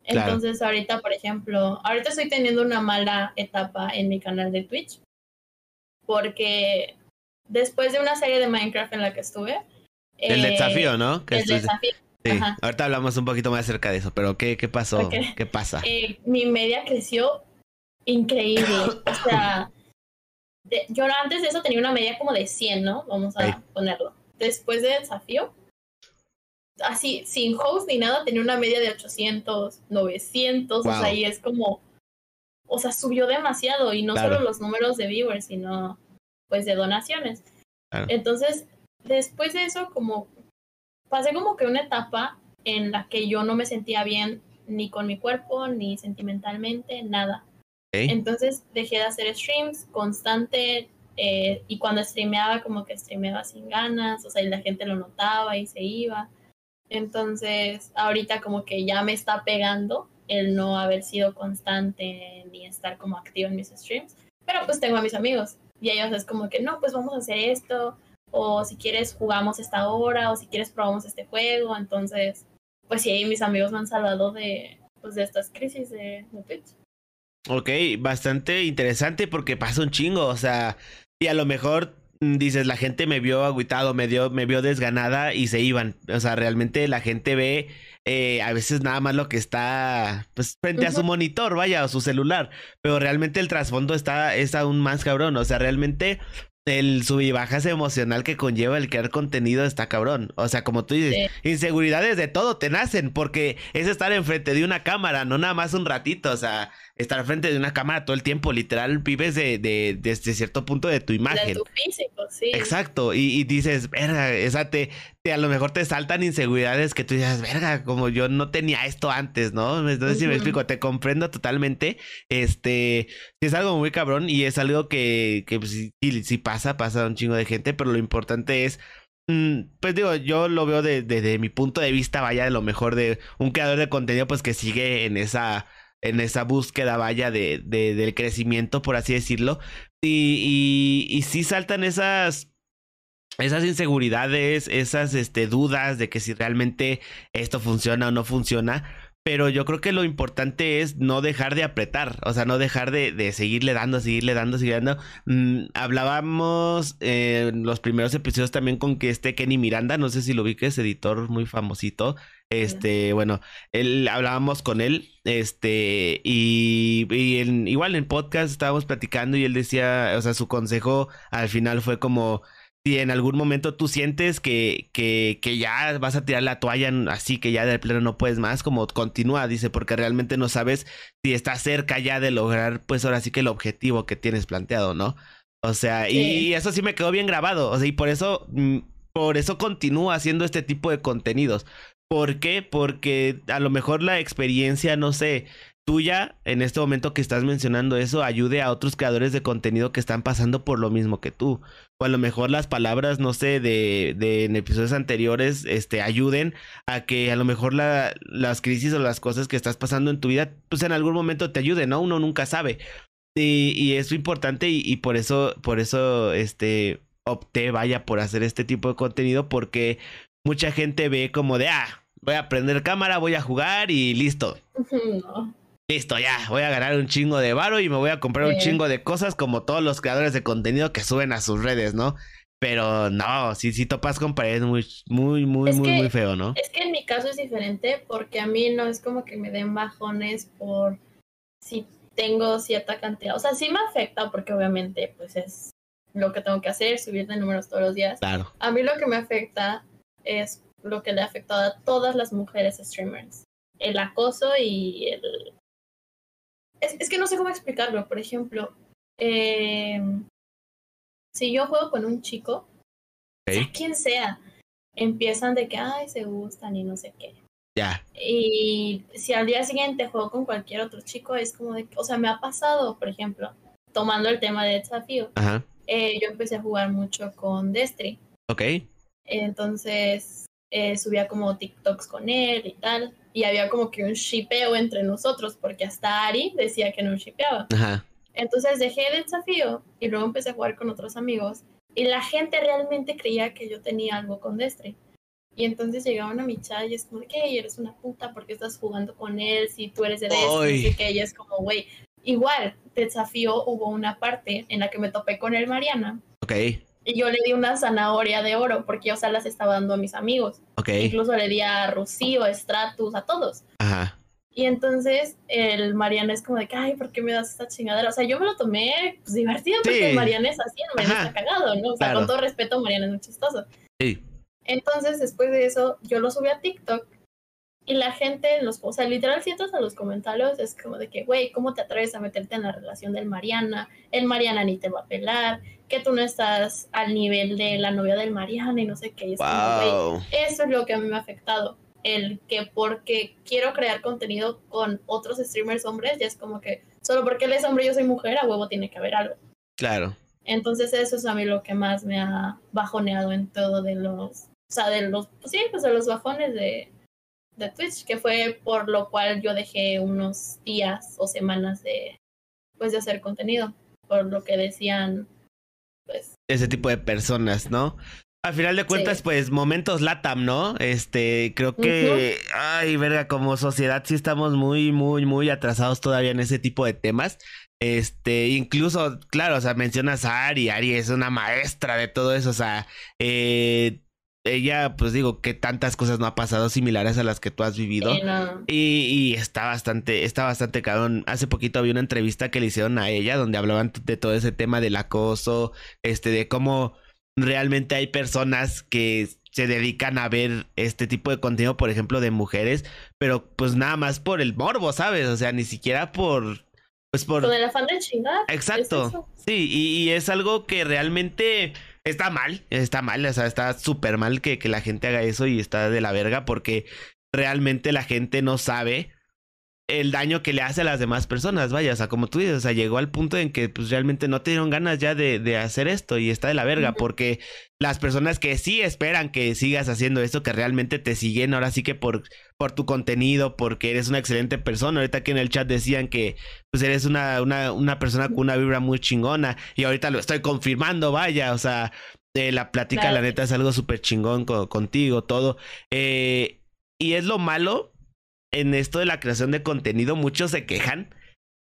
Entonces, ahorita, por ejemplo, ahorita estoy teniendo una mala etapa en mi canal de Twitch, porque después de una serie de Minecraft en la que estuve...
El eh, desafío, ¿no? el desafío. Sí, ahorita hablamos un poquito más acerca de eso, pero ¿qué, qué pasó? ¿Qué pasa?
Eh, mi media creció increíble. o sea, yo antes de eso tenía una media como de 100, ¿no? Vamos a ponerlo. Después del desafío, así, sin host ni nada, tenía una media de 800, 900, o sea, y es como, o sea, subió demasiado y no solo los números de viewers, sino pues de donaciones. Entonces, después de eso, como pasé como que una etapa en la que yo no me sentía bien ni con mi cuerpo, ni sentimentalmente, nada. Entonces dejé de hacer streams constante eh, y cuando streameaba como que streameaba sin ganas, o sea, y la gente lo notaba y se iba. Entonces, ahorita como que ya me está pegando el no haber sido constante ni estar como activo en mis streams. Pero pues tengo a mis amigos y ellos es como que no, pues vamos a hacer esto, o si quieres jugamos esta hora, o si quieres probamos este juego. Entonces, pues sí, mis amigos me han salvado de, pues, de estas crisis de, de Twitch.
Ok, bastante interesante porque pasa un chingo, o sea, y a lo mejor mm, dices, la gente me vio agüitado, me, dio, me vio desganada y se iban. O sea, realmente la gente ve eh, a veces nada más lo que está pues, frente a su monitor, vaya, o su celular. Pero realmente el trasfondo está, es aún más cabrón. O sea, realmente el sub y bajas emocional que conlleva el crear contenido está cabrón. O sea, como tú dices, inseguridades de todo te nacen porque es estar enfrente de una cámara, no nada más un ratito. O sea, estar frente de una cámara todo el tiempo, literal, vives de, de, desde cierto punto de tu imagen. De
tu físico, sí.
Exacto, y, dices, verga, esa te, te, a lo mejor te saltan inseguridades que tú dices, verga, como yo no tenía esto antes, ¿no? Sé si me explico, te comprendo totalmente. Este, es algo muy cabrón y es algo que, que pues, sí, pasa, pasa a un chingo de gente, pero lo importante es mm, pues digo, yo lo veo desde de, mi punto de vista, vaya, de lo mejor de un creador de contenido, pues que sigue en esa en esa búsqueda, vaya, de, de del crecimiento, por así decirlo. Y, y, sí saltan esas, esas inseguridades, esas este, dudas de que si realmente esto funciona o no funciona. Pero yo creo que lo importante es no dejar de apretar, o sea, no dejar de, de seguirle dando, seguirle dando, seguirle dando. Mm, hablábamos en los primeros episodios también con que este Kenny Miranda, no sé si lo vi que es editor muy famosito, este, bueno, él hablábamos con él, este, y, igual en podcast estábamos platicando y él decía, o sea, su consejo al final fue como, si en algún momento tú sientes que, que, que ya vas a tirar la toalla así, que ya del pleno no puedes más, como continúa, dice, porque realmente no sabes si estás cerca ya de lograr, pues ahora sí que el objetivo que tienes planteado, ¿no? O sea, y eso sí me quedó bien grabado, o sea, y por eso, mm, por eso continúa haciendo este tipo de contenidos, ¿Por qué? Porque a lo mejor la experiencia, no sé, tuya en este momento que estás mencionando eso ayude a otros creadores de contenido que están pasando por lo mismo que tú. O a lo mejor las palabras, no sé, de, de en episodios anteriores, este, ayuden a que a lo mejor la, las crisis o las cosas que estás pasando en tu vida, pues en algún momento te ayuden, ¿no? Uno nunca sabe. Y, y es importante y, por eso, por eso, este, opté, vaya, por hacer este tipo de contenido porque mucha gente ve como de, ah, voy a prender cámara, voy a jugar y listo. Listo, ya, voy a ganar un chingo de varo y me voy a comprar un chingo de cosas como todos los creadores de contenido que suben a sus redes, ¿no? Pero no, si, si topas con pared muy, muy, muy, muy, muy feo, ¿no?
Es que en mi caso es diferente porque a mí no es como que me den bajones por si tengo cierta cantidad. O sea, sí me afecta porque obviamente pues es lo que tengo que hacer, subir de números todos los días.
Claro.
A mí lo que me afecta es lo que le ha afectado a todas las mujeres streamers. El acoso y el... Es, que no sé cómo explicarlo. Por ejemplo, em, si yo juego con un chico, sea quien sea, empiezan de que, ay, se gustan y no sé qué.
Ya.
Y si al día siguiente juego con cualquier otro chico, es como de, o sea, me ha pasado, por ejemplo, tomando el tema de desafío, eh, yo empecé a jugar mucho con Destry.
Ok.
Entonces, eh, subía como TikToks con él y tal. Y había como que un shipeo entre nosotros, porque hasta Ari decía que no shipeaba. Entonces dejé el desafío y luego empecé a jugar con otros amigos. Y la gente realmente creía que yo tenía algo con Destry. Y entonces llegaban a mi chat y es como, que eres una puta porque estás jugando con él, si tú eres de Destry, y que ella es como, güey. Igual, desafío hubo una parte en la que me topé con el Mariana.
Ok.
Y yo le di una zanahoria de oro porque yo se las estaba dando a mis amigos. Incluso le di a Rocío, a Stratus, a todos.
Ajá.
Y entonces el Mariana es como de que, ay, ¿por qué me das esta chingadera? O sea, yo me lo tomé pues, divertido porque el Mariana es así, el Mariana está cagado, ¿no? O sea, con todo respeto, Mariana es muy chistoso.
Sí.
Entonces, después de eso, yo lo subí a TikTok Y la gente, los, o sea, literal sientas a los comentarios, es como de que, güey, ¿cómo te atreves a meterte en la relación del Mariana? El Mariana ni te va a pelar, que tú no estás al nivel de la novia del Mariana y no sé qué. Es como, eso es lo que a mí me ha afectado. El que porque quiero crear contenido con otros streamers hombres, ya es como que solo porque él es hombre y yo soy mujer, a huevo tiene que haber algo.
Claro.
Entonces eso es a mí lo que más me ha bajoneado en todo de los, o sea, de los, pues sí, pues de los bajones de, de Twitch, que fue por lo cual yo dejé unos días o semanas de, pues de hacer contenido, por lo que decían, pues.
Ese tipo de personas, ¿no? Al final de cuentas, pues momentos LATAM, ¿no? Este, creo que, ay, verga, como sociedad sí estamos muy, muy, muy atrasados todavía en ese tipo de temas. Este, incluso, claro, o sea, mencionas a Ari, Ari es una maestra de todo eso, o sea, eh, ella, pues digo, que tantas cosas no ha pasado similares a las que tú has vivido. y, y, está bastante, está bastante cabrón. Hace poquito había una entrevista que le hicieron a ella donde hablaban de todo ese tema del acoso, este, de cómo realmente hay personas que se dedican a ver este tipo de contenido, por ejemplo, de mujeres, pero pues nada más por el morbo, ¿sabes? O sea, ni siquiera por... Pues por...
Con el afán de chingar.
Exacto. Sí, y, es algo que realmente está mal, está mal, o sea, está súper mal que, que la gente haga eso y está de la verga porque realmente la gente no sabe el daño que le hace a las demás personas, vaya, o sea, como tú dices, o sea, llegó al punto en que pues realmente no te dieron ganas ya de, de hacer esto y está de la verga, porque las personas que sí esperan que sigas haciendo esto, que realmente te siguen, ahora sí que por, por tu contenido, porque eres una excelente persona, ahorita que en el chat decían que pues eres una, una, una persona con una vibra muy chingona y ahorita lo estoy confirmando, vaya, o sea, de la plática, la neta, es algo súper chingón contigo, todo. Eh, y es lo malo en esto de la creación de contenido, muchos se quejan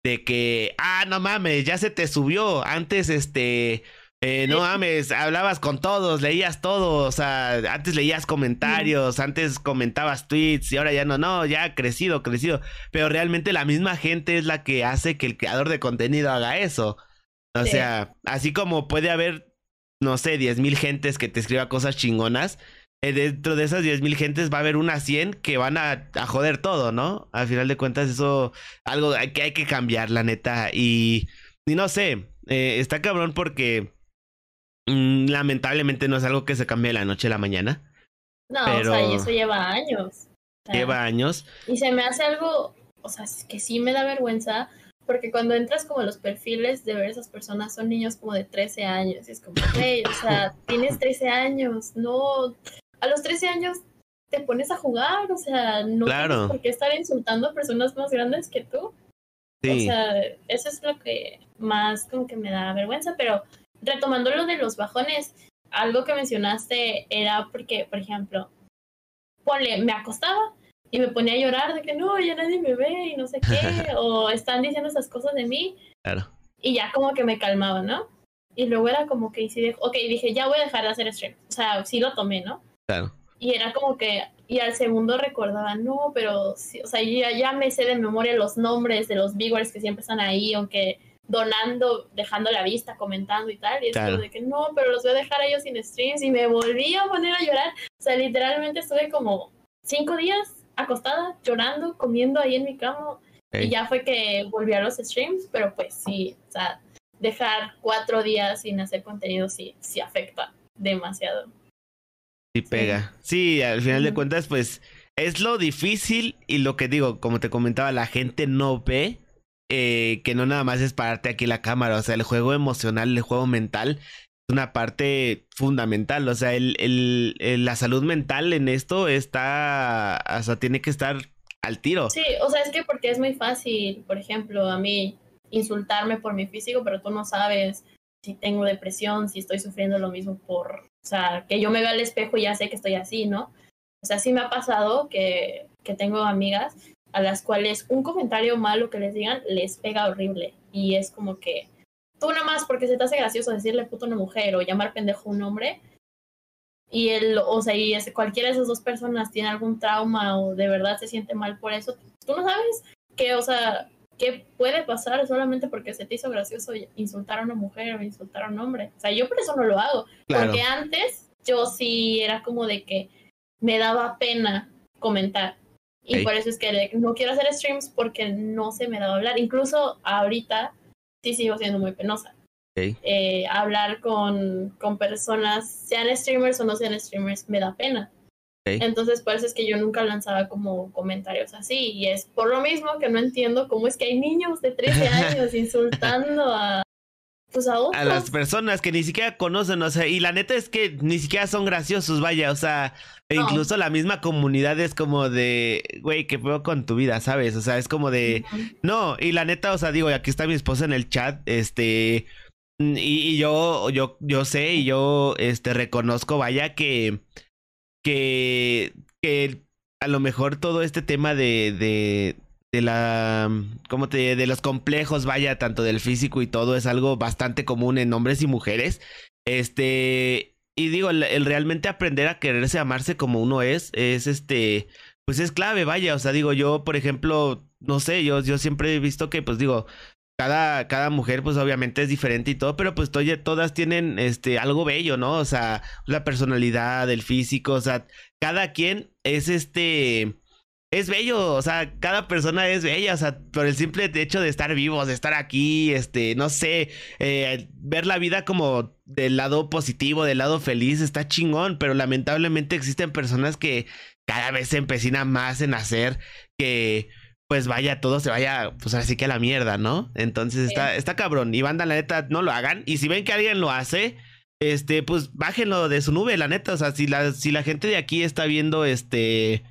de que, ah, no mames, ya se te subió. Antes, este, eh, no mames, hablabas con todos, leías todo, o sea, antes leías comentarios, antes comentabas tweets y ahora ya no, no, ya ha crecido, crecido. Pero realmente la misma gente es la que hace que el creador de contenido haga eso. O sea, así como puede haber, no sé, diez mil gentes que te escriba cosas chingonas, dentro de esas 10.000 gentes va a haber unas 100 que van a, joder todo, ¿no? Al final de cuentas, eso, algo que hay que cambiar, la neta. Y, y no sé, eh, está cabrón porque mm, lamentablemente no es algo que se cambie de la noche a la mañana.
No, pero... o sea, y eso lleva años.
lleva años.
Y se me hace algo, o sea, que sí me da vergüenza, porque cuando entras como los perfiles de ver esas personas son niños como de 13 años, y es como, hey, o sea, tienes 13 años, no, a los 13 años te pones a jugar, o sea, no tienes por qué estar insultando a personas más grandes que tú. O sea, eso es lo que más como que me da vergüenza, pero retomando lo de los bajones, algo que mencionaste era porque, por ejemplo, ponle, me acostaba y me ponía a llorar de que no, ya nadie me ve y no sé qué, o están diciendo esas cosas de mí.
Claro.
Y ya como que me calmaba, ¿no? Y luego era como que, ok, dije, ya voy a dejar de hacer stream. O sea, sí lo tomé, ¿no? Y era como que, y al segundo recordaba, no, pero, o sea, ya, ya me sé de memoria los nombres de los viewers que siempre están ahí, aunque donando, dejando la vista, comentando y tal. Y es como de que no, pero los voy a dejar a ellos sin streams y me volví a poner a llorar. O sea, literalmente estuve como cinco días acostada, llorando, comiendo ahí en mi cama. Y ya fue que volví a los streams, pero pues sí, o sea, dejar cuatro días sin hacer contenido sí, sí afecta demasiado.
Sí, pega. Sí, al final de cuentas, pues es lo difícil y lo que digo, como te comentaba, la gente no ve eh, que no nada más es pararte aquí la cámara, o sea, el juego emocional, el juego mental es una parte fundamental, o sea, el, el, la salud mental en esto está, o sea, tiene que estar al tiro.
Sí, o sea, es que porque es muy fácil, por ejemplo, a mí insultarme por mi físico, pero tú no sabes si tengo depresión, si estoy sufriendo lo mismo por o sea, que yo me vea al espejo y ya sé que estoy así, ¿no? O sea, sí me ha pasado que, que tengo amigas a las cuales un comentario malo que les digan les pega horrible. Y es como que tú nomás porque se te hace gracioso decirle puto a una mujer o llamar pendejo a un hombre. Y él, o sea, y cualquiera de esas dos personas tiene algún trauma o de verdad se siente mal por eso, tú no sabes que, o sea, qué puede pasar solamente porque se te hizo gracioso insultar a una mujer o insultar a un hombre. O sea, yo por eso no lo hago. Porque antes yo sí era como de que me daba pena comentar. Y por eso es que no quiero hacer streams porque no se me da a hablar. Incluso ahorita sí sigo siendo muy penosa. Eh, hablar con, con personas, sean streamers o no sean streamers, me da pena. Entonces, por eso es que yo nunca lanzaba como comentarios así. Y es por lo mismo que no entiendo cómo es que hay niños de 13 años insultando a, pues a,
a las personas que ni siquiera conocen, o sea, y la neta es que ni siquiera son graciosos, vaya, o sea, e incluso la misma comunidad es como de, güey, ¿qué puedo con tu vida, sabes? O sea, es como de, no, y la neta, o sea, digo, aquí está mi esposa en el chat, este, y, y yo, yo, yo sé y yo, este, reconozco, vaya, que que, a lo mejor todo este tema de, de, de la, ¿cómo te de los complejos, vaya, tanto del físico y todo, es algo bastante común en hombres y mujeres. Este, y digo, el, realmente aprender a quererse, amarse como uno es, es este, pues es clave, vaya, o sea, digo, yo, por ejemplo, no sé, yo, yo siempre he visto que, pues digo, cada, cada mujer, pues obviamente es diferente y todo, pero pues todas tienen este algo bello, ¿no? O sea, la personalidad, el físico, o sea, cada quien es este. Es bello, o sea, cada persona es bella, o sea, por el simple hecho de estar vivos, de estar aquí, este, no sé, eh, ver la vida como del lado positivo, del lado feliz, está chingón, pero lamentablemente existen personas que cada vez se empecinan más en hacer que, pues vaya, todo se vaya, pues así que a la mierda, ¿no? Entonces está, está cabrón. Y banda, la neta, no lo hagan. Y si ven que alguien lo hace, este, pues bájenlo de su nube, la neta. O sea, si la, si la gente de aquí está viendo este.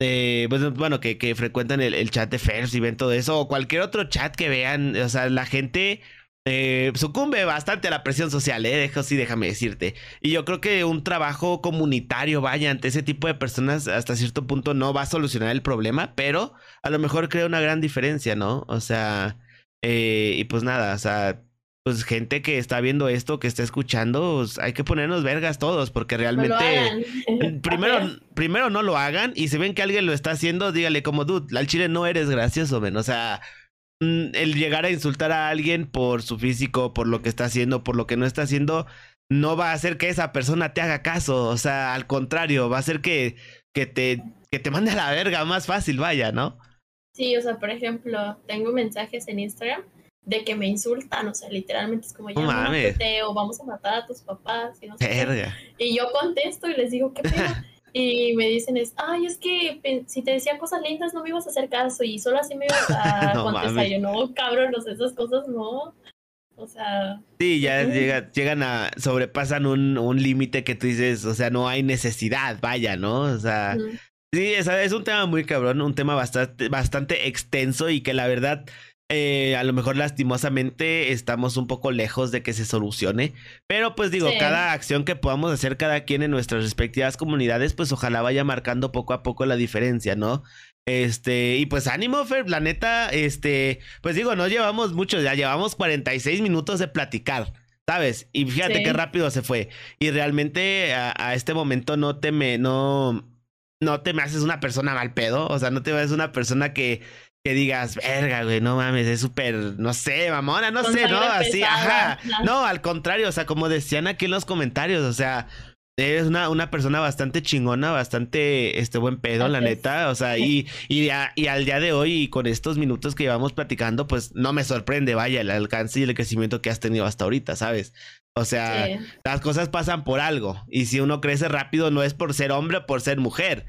Eh, pues, bueno, que, que frecuentan el, el, chat de Fers y ven todo eso, o cualquier otro chat que vean, o sea, la gente eh, sucumbe bastante a la presión social, ¿eh? Dejo, sí, déjame decirte. Y yo creo que un trabajo comunitario, vaya, ante ese tipo de personas, hasta cierto punto no va a solucionar el problema, pero a lo mejor crea una gran diferencia, ¿no? O sea, eh, y pues nada, o sea, pues gente que está viendo esto, que está escuchando, pues hay que ponernos vergas todos, porque realmente primero, primero no lo hagan y si ven que alguien lo está haciendo, dígale como, dude, al chile no eres gracioso, ven, o sea, el llegar a insultar a alguien por su físico, por lo que está haciendo, por lo que no está haciendo, no va a hacer que esa persona te haga caso. O sea, al contrario, va a hacer que, que, te, que te mande a la verga más fácil, vaya, ¿no?
Sí, o sea, por ejemplo, tengo mensajes en Instagram de que me insultan, o sea, literalmente es como ya no o vamos a matar a tus papás y no sé Y yo contesto y les digo, ¿qué pedo? Y me dicen es, ay, es que si te decía cosas lindas no me ibas a hacer caso y solo así me ibas a contestar. Yo, no, cabrón, no esas cosas no. O sea...
Sí, ya llegan a, sobrepasan un, un límite que tú dices, o sea, no hay necesidad, vaya, ¿no? O sea... Sí, es, es un tema muy cabrón, un tema bastante, bastante extenso y que la verdad eh, a lo mejor lastimosamente estamos un poco lejos de que se solucione. Pero pues digo, cada acción que podamos hacer cada quien en nuestras respectivas comunidades, pues ojalá vaya marcando poco a poco la diferencia, ¿no? Este, y pues ánimo, Fer, la neta, este, pues digo, no llevamos mucho, ya llevamos 46 minutos de platicar. ¿Sabes? Y fíjate qué rápido se fue. Y realmente a, este momento no te me, no, no te me haces una persona mal pedo. O sea, no te ves una persona que que digas, verga, güey, no mames, es súper, no sé, mamona, no sé, ¿no? Así, ajá. No, al contrario, o sea, como decían aquí en los comentarios, o sea, eres una, una persona bastante chingona, bastante este buen pedo, la neta. O sea, y, y, y, al día de hoy, y con estos minutos que llevamos platicando, pues no me sorprende, vaya, el alcance y el crecimiento que has tenido hasta ahorita, ¿sabes? O sea, las cosas pasan por algo. Y si uno crece rápido, no es por ser hombre o por ser mujer.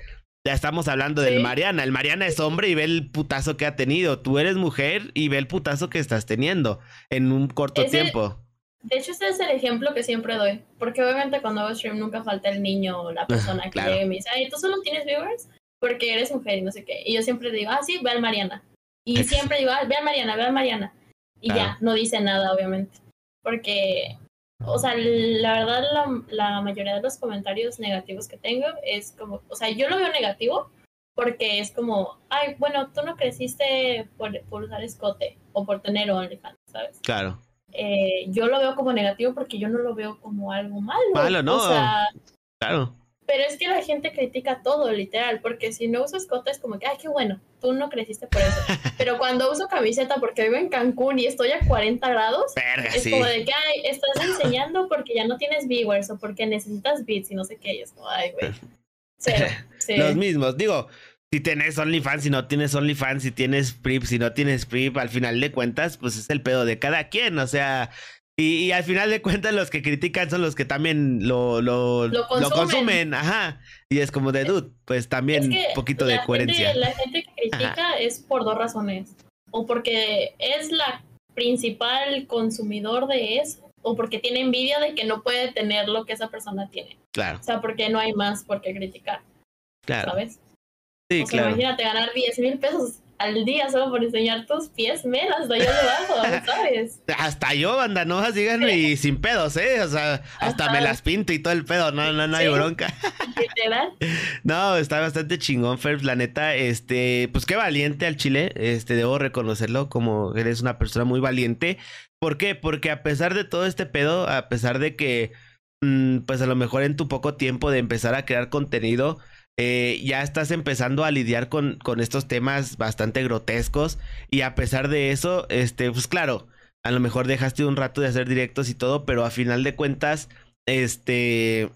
Ya estamos hablando del Mariana. El Mariana es hombre y ve el putazo que ha tenido. Tú eres mujer y ve el putazo que estás teniendo en un corto tiempo.
de hecho, este es el ejemplo que siempre doy. Porque obviamente cuando hago stream nunca falta el niño o la persona que llega y me dice, ay, ¿tú solo tienes viewers? Porque eres mujer y no sé qué. Y yo siempre digo, ah, sí, ve al Mariana. Y siempre digo, ah, ve al Mariana, ve al Mariana. Y ya, no dice nada, obviamente. Porque o sea, la verdad, la, la, mayoría de los comentarios negativos que tengo es como, o sea, yo lo veo negativo porque es como, ay, bueno, tú no creciste por, por usar escote o por tener OnlyFans, ¿sabes?
Claro.
Eh, yo lo veo como negativo porque yo no lo veo como algo malo.
Malo, no. O sea, claro.
Pero es que la gente critica todo, literal, porque si no uso escote es como que, ay, qué bueno, tú no creciste por eso. Pero cuando uso camiseta porque vivo en Cancún y estoy a 40 grados, es como de que, ay, estás enseñando porque ya no tienes viewers o porque necesitas bits y no sé qué. Y es como, ay, güey.
Los mismos. Digo, si tienes OnlyFans, si no tienes OnlyFans, si tienes PRIP, si no tienes PRIP, al final de cuentas, pues es el pedo de cada quien, o sea, y, al final de cuentas los que critican son los que también lo, lo, lo, consumen. ajá. Y es como de dude, pues también un poquito de coherencia.
la gente que critica es por dos razones. O porque es la principal consumidor de eso, o porque tiene envidia de que no puede tener lo que esa persona tiene.
Claro.
O sea, porque no hay más por qué criticar.
Claro.
¿Sabes?
Sí, claro.
Imagínate ganar 10 mil pesos al día solo por enseñar tus pies, men, hasta yo debajo, ¿sabes?
hasta yo, banda, no síganme y sin pedos, ¿eh? O sea, hasta me las pinto y todo el pedo, no, no, no hay bronca. no, está bastante chingón, Ferbs, la neta, este, pues qué valiente al chile, este, debo reconocerlo como eres una persona muy valiente. ¿Por qué? Porque a pesar de todo este pedo, a pesar de que, mm, pues a lo mejor en tu poco tiempo de empezar a crear contenido, eh, ya estás empezando a lidiar con, con estos temas bastante grotescos. Y a pesar de eso, este, pues claro, a lo mejor dejaste un rato de hacer directos y todo, pero a final de cuentas, este,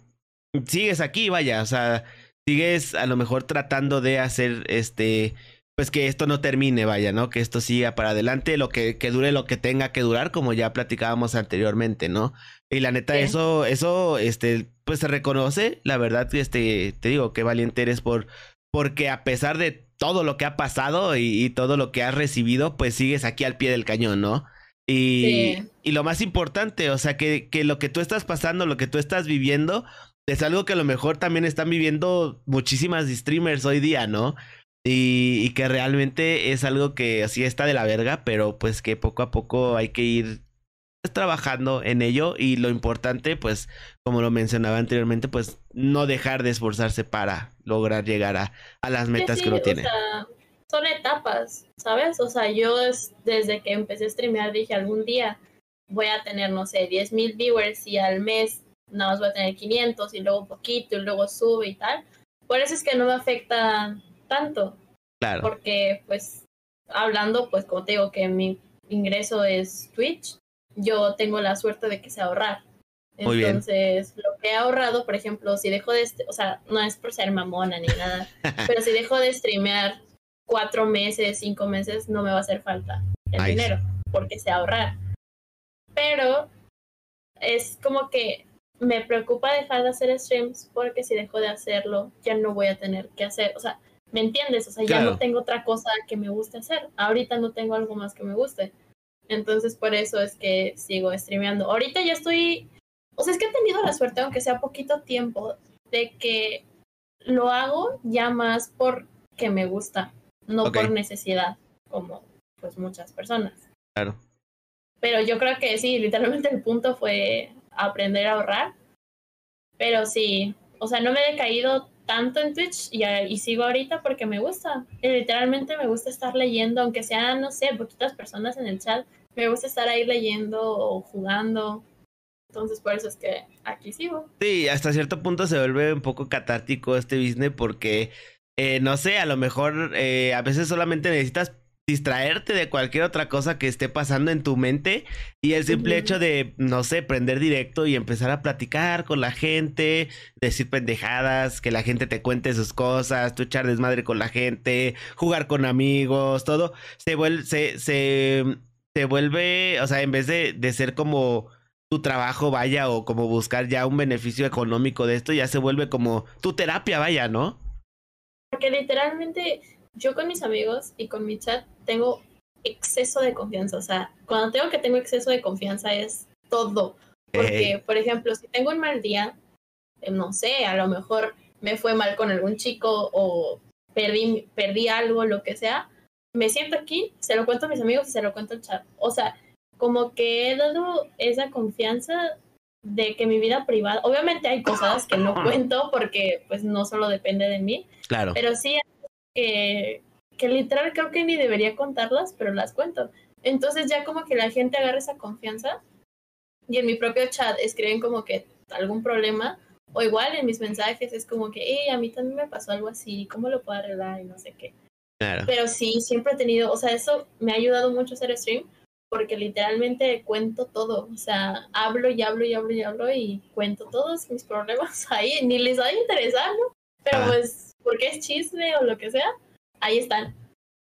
sigues aquí, vaya, o sea, sigues a lo mejor tratando de hacer, este, pues que esto no termine, vaya, ¿no? Que esto siga para adelante, lo que, que dure lo que tenga que durar, como ya platicábamos anteriormente, ¿no? Y la neta, eso, eso, este, pues se reconoce, la verdad, este, te digo, qué valiente eres por, porque a pesar de todo lo que ha pasado y, todo lo que has recibido, pues sigues aquí al pie del cañón, ¿no? Y, y lo más importante, o sea, que, que lo que tú estás pasando, lo que tú estás viviendo, es algo que a lo mejor también están viviendo muchísimas streamers hoy día, ¿no? Y, y, que realmente es algo que así está de la verga, pero pues que poco a poco hay que ir trabajando en ello y lo importante, pues, como lo mencionaba anteriormente, pues no dejar de esforzarse para lograr llegar a, a las metas que uno tiene.
son etapas, ¿sabes? O sea, yo desde que empecé a streamear dije algún día voy a tener, no sé, 10 mil viewers y al mes nada más voy a tener 500 y luego poquito y luego sube y tal. Por eso es que no me afecta tanto.
Claro.
Porque, pues, hablando, pues, como te digo, que mi ingreso es Twitch, yo tengo la suerte de que sé ahorrar. Entonces, lo que he ahorrado, por ejemplo, si dejo de, o sea, no es por ser mamona ni nada, pero si dejo de streamear cuatro meses, cinco meses, no me va a hacer falta el dinero, porque sé ahorrar. Pero es como que me preocupa dejar de hacer streams porque si dejo de hacerlo, ya no voy a tener que hacer, o sea, ¿me entiendes? O sea, ya no tengo otra cosa que me guste hacer. Ahorita no tengo algo más que me guste. Entonces por eso es que sigo streameando. Ahorita ya estoy, o sea, es que he tenido la suerte, aunque sea poquito tiempo, de que lo hago ya más porque me gusta, no por necesidad, como pues muchas personas.
Claro.
Pero yo creo que sí, literalmente el punto fue aprender a ahorrar. Pero sí, o sea, no me he decaído tanto en Twitch y, y, sigo ahorita porque me gusta. Y literalmente me gusta estar leyendo, aunque sean, no sé, poquitas personas en el chat. Me gusta estar ahí leyendo o jugando. Entonces, por eso es que aquí sigo.
Sí, hasta cierto punto se vuelve un poco catártico este business porque, eh, no sé, a lo mejor eh, a veces solamente necesitas distraerte de cualquier otra cosa que esté pasando en tu mente y el simple hecho de, no sé, prender directo y empezar a platicar con la gente, decir pendejadas, que la gente te cuente sus cosas, tú echar desmadre con la gente, jugar con amigos, todo, se vuelve, se, se, vuelve, o sea, en vez de, de ser como tu trabajo vaya o como buscar ya un beneficio económico de esto, ya se vuelve como tu terapia vaya, ¿no?
Porque literalmente yo con mis amigos y con mi chat tengo exceso de confianza. O sea, cuando tengo que tengo exceso de confianza es todo. Porque, por ejemplo, si tengo un mal día, eh, no sé, a lo mejor me fue mal con algún chico o perdí, perdí algo, lo que sea, me siento aquí, se lo cuento a mis amigos y se lo cuento al chat. O sea, como que he dado esa confianza de que mi vida privada, obviamente hay cosas que no cuento porque pues no solo depende de mí,
claro.
pero sí que, que literal creo que ni debería contarlas, pero las cuento. Entonces ya como que la gente agarra esa confianza y en mi propio chat escriben como que algún problema o igual en mis mensajes es como que, hey, a mí también me pasó algo así, ¿cómo lo puedo arreglar? Y no sé qué. Pero sí, siempre he tenido, o sea, eso me ha ayudado mucho a hacer stream porque literalmente cuento todo, o sea, hablo y hablo y hablo y hablo y cuento todos mis problemas ahí, ni les va a interesar, ¿no? Pero pues porque es chisme o lo que sea, ahí están.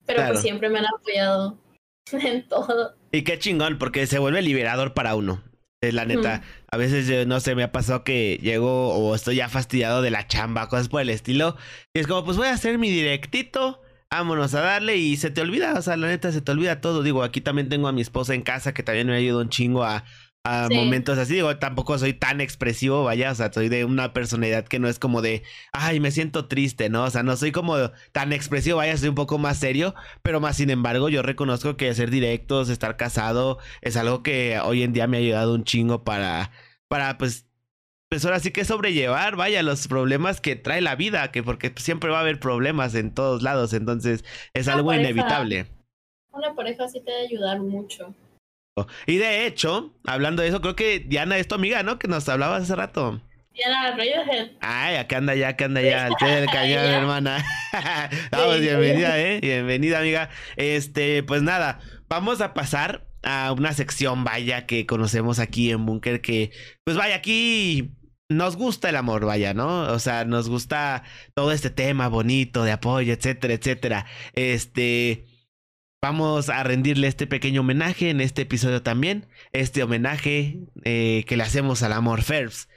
Pero pues siempre me han apoyado en todo.
Y qué chingón, porque se vuelve liberador para uno. Es la neta. A veces, no sé, me ha pasado que llego o estoy ya fastidiado de la chamba, cosas por el estilo. Y es como, pues voy a hacer mi directito vámonos a darle y se te olvida, o sea, la neta se te olvida todo. Digo, aquí también tengo a mi esposa en casa que también me ayuda un chingo a, a momentos así. Digo, tampoco soy tan expresivo, vaya, o sea, soy de una personalidad que no es como de, ay, me siento triste, ¿no? O sea, no soy como tan expresivo, vaya, soy un poco más serio, pero más sin embargo, yo reconozco que ser directos, estar casado, es algo que hoy en día me ha ayudado un chingo para, para, pues, pues ahora sí que sobrellevar, vaya, los problemas que trae la vida, que porque siempre va a haber problemas en todos lados, entonces es algo inevitable.
Una pareja sí te debe ayudar mucho.
Y de hecho, hablando de eso, creo que Diana es tu amiga, ¿no? Que nos hablaba hace rato.
Diana Radiohead.
Ay, acá anda ya, acá anda ya, al cañón, hermana. vamos, bienvenida, ¿eh? Bienvenida, amiga. Este, pues nada, vamos a pasar a una sección, vaya, que conocemos aquí en Bunker, que, pues vaya, aquí nos gusta el amor, vaya, ¿no? O sea, nos gusta todo este tema bonito de apoyo, etcétera, etcétera. Este, vamos a rendirle este pequeño homenaje en este episodio también. Este homenaje eh, que le hacemos al amor Ferbs.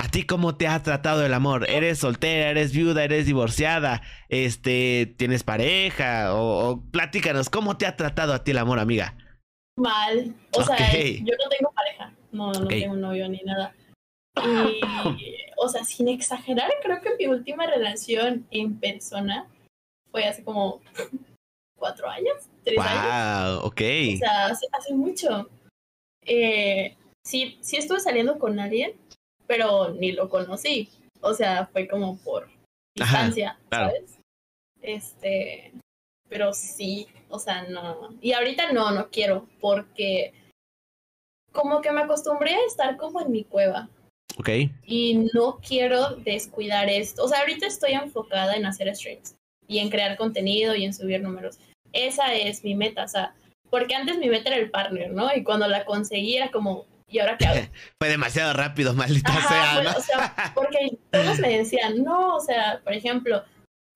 ¿A ti cómo te ha tratado el amor? ¿Eres soltera, eres viuda, eres divorciada? Este, ¿tienes pareja? O, platícanos, ¿cómo te ha tratado a ti el amor, amiga?
Mal. O sea, yo no tengo pareja. No, no tengo novio ni nada. Y, o sea, sin exagerar, creo que mi última relación en persona fue hace como cuatro años, tres wow, años.
ok.
O sea, hace, mucho. Eh, sí, sí estuve saliendo con alguien, pero ni lo conocí. O sea, fue como por distancia, ¿sabes? Este, pero sí, o sea, no. Y ahorita no, no quiero, porque como que me acostumbré a estar como en mi cueva.
Ok.
Y no quiero descuidar esto. O sea, ahorita estoy enfocada en hacer streams y en crear contenido y en subir números. Esa es mi meta, o sea, porque antes mi meta era el partner, ¿no? Y cuando la conseguí era como, ¿y ahora qué hago?
Fue demasiado rápido, maldita sea, ¿no?
o sea, porque todos me decían, no, o sea, por ejemplo,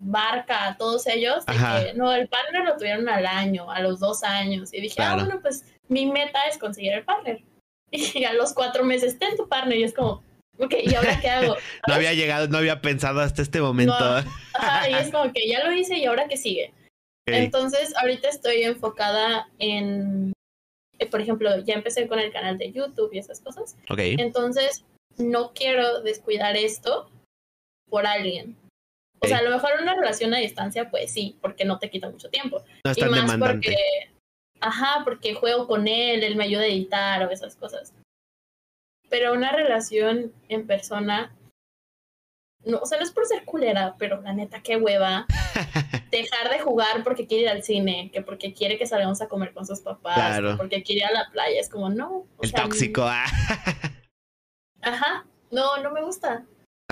Barca, todos ellos, de que, no, el partner lo tuvieron al año, a los dos años. Y dije, ah, bueno, pues mi meta es conseguir el partner. Y a los cuatro meses, ten tu partner. Y es como, ok, ¿y ahora qué hago?
no había llegado, no había pensado hasta este momento.
ajá, y es como que ya lo hice y ahora qué sigue. Entonces, ahorita estoy enfocada en, eh, por ejemplo, ya empecé con el canal de YouTube y esas cosas.
Ok.
Entonces, no quiero descuidar esto por alguien. O sea, a lo mejor una relación a distancia, pues sí, porque no te quita mucho tiempo.
No es tan y más demandante.
porque, ajá, porque juego con él, él me ayuda a editar o esas cosas. Pero una relación en persona, no, o sea, no es por ser culera, pero la neta, qué hueva. Dejar de jugar porque quiere ir al cine, que porque quiere que salgamos a comer con sus papás, porque quiere ir a la playa. Es como, no.
El tóxico, ah.
Ajá, no, no me gusta.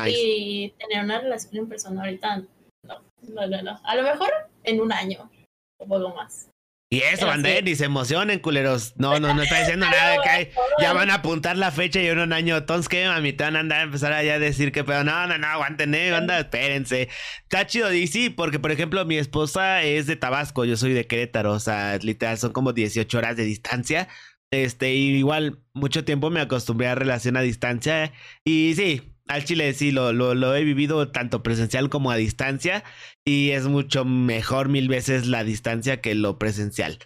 Y tener una relación en persona ahorita, no, no, no, no. A lo mejor en un año o poco más.
Y eso, Andrés, ni se emocionen, culeros. No, no, no está diciendo nada de que ya van a apuntar la fecha y en un año. Entonces, ¿qué, mamita? Van a andar a empezar allá a decir que, pero no, no, no, aguanten, eh, anda, espérense. Está chido, y sí, porque, por ejemplo, mi esposa es de Tabasco, yo soy de Querétaro, o sea, literal, son como 18 horas de distancia. Este, y igual, mucho tiempo me acostumbré a relación a distancia. Y sí, al chile sí, lo, lo, lo, he vivido tanto presencial como a distancia y es mucho mejor mil veces la distancia que lo presencial.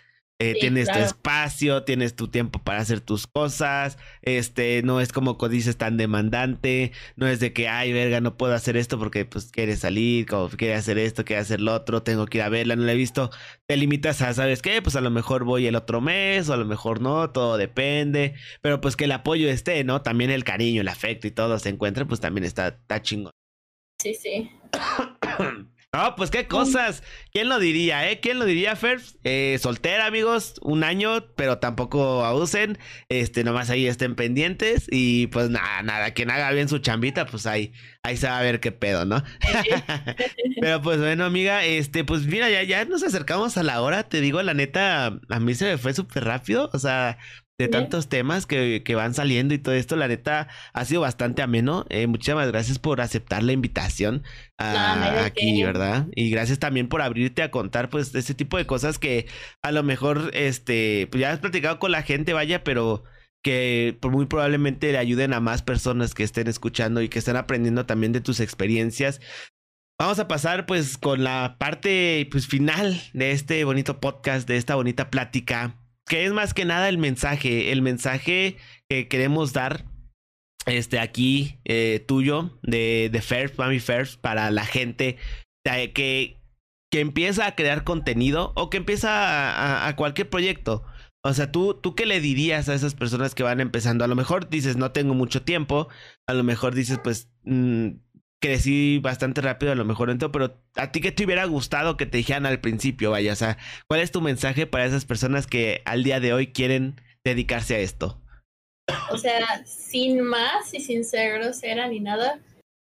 Eh, tienes tu espacio, tienes tu tiempo para hacer tus cosas, este, no es como dices tan demandante, no es de que, ay, verga, no puedo hacer esto porque pues quiere salir, como quiere hacer esto, quiere hacer lo otro, tengo que ir a verla, no la he visto, te limitas a, ¿sabes qué? Pues a lo mejor voy el otro mes, o a lo mejor no, todo depende, pero pues que el apoyo esté, ¿no? También el cariño, el afecto y todo se encuentre, pues también está, está chingón.
Sí, sí.
No, pues qué cosas. ¿Quién lo diría, eh? ¿Quién lo diría, Fer? Eh, soltera, amigos, un año, pero tampoco abusen. Este, nomás ahí estén pendientes. Y pues nada, nada, quien haga bien su chambita, pues ahí, ahí se va a ver qué pedo, ¿no? pero pues bueno, amiga, este, pues mira, ya, ya nos acercamos a la hora. Te digo, la neta, a mí se me fue súper rápido. O sea, de tantos temas que, que, van saliendo y todo esto. La neta ha sido bastante ameno. Eh, muchísimas gracias por aceptar la invitación aquí, ¿verdad? Y gracias también por abrirte a contar, pues, ese tipo de cosas que a lo mejor, este, pues ya has platicado con la gente, vaya, pero que muy probablemente le ayuden a más personas que estén escuchando y que estén aprendiendo también de tus experiencias. Vamos a pasar pues con la parte pues final de este bonito podcast, de esta bonita plática que es más que nada el mensaje, el mensaje que queremos dar este aquí eh, tuyo de, de First, Mami First, para la gente que, que empieza a crear contenido o que empieza a, cualquier proyecto. O sea, ¿tú, ¿tú qué le dirías a esas personas que van empezando? A lo mejor dices, no tengo mucho tiempo. A lo mejor dices, pues, mm, crecí bastante rápido, a lo mejor entonces, pero a ti qué te hubiera gustado que te dijeran al principio, vaya, o sea, ¿cuál es tu mensaje para esas personas que al día de hoy quieren dedicarse a esto?
O sea, sin más y sin ser grosera ni nada,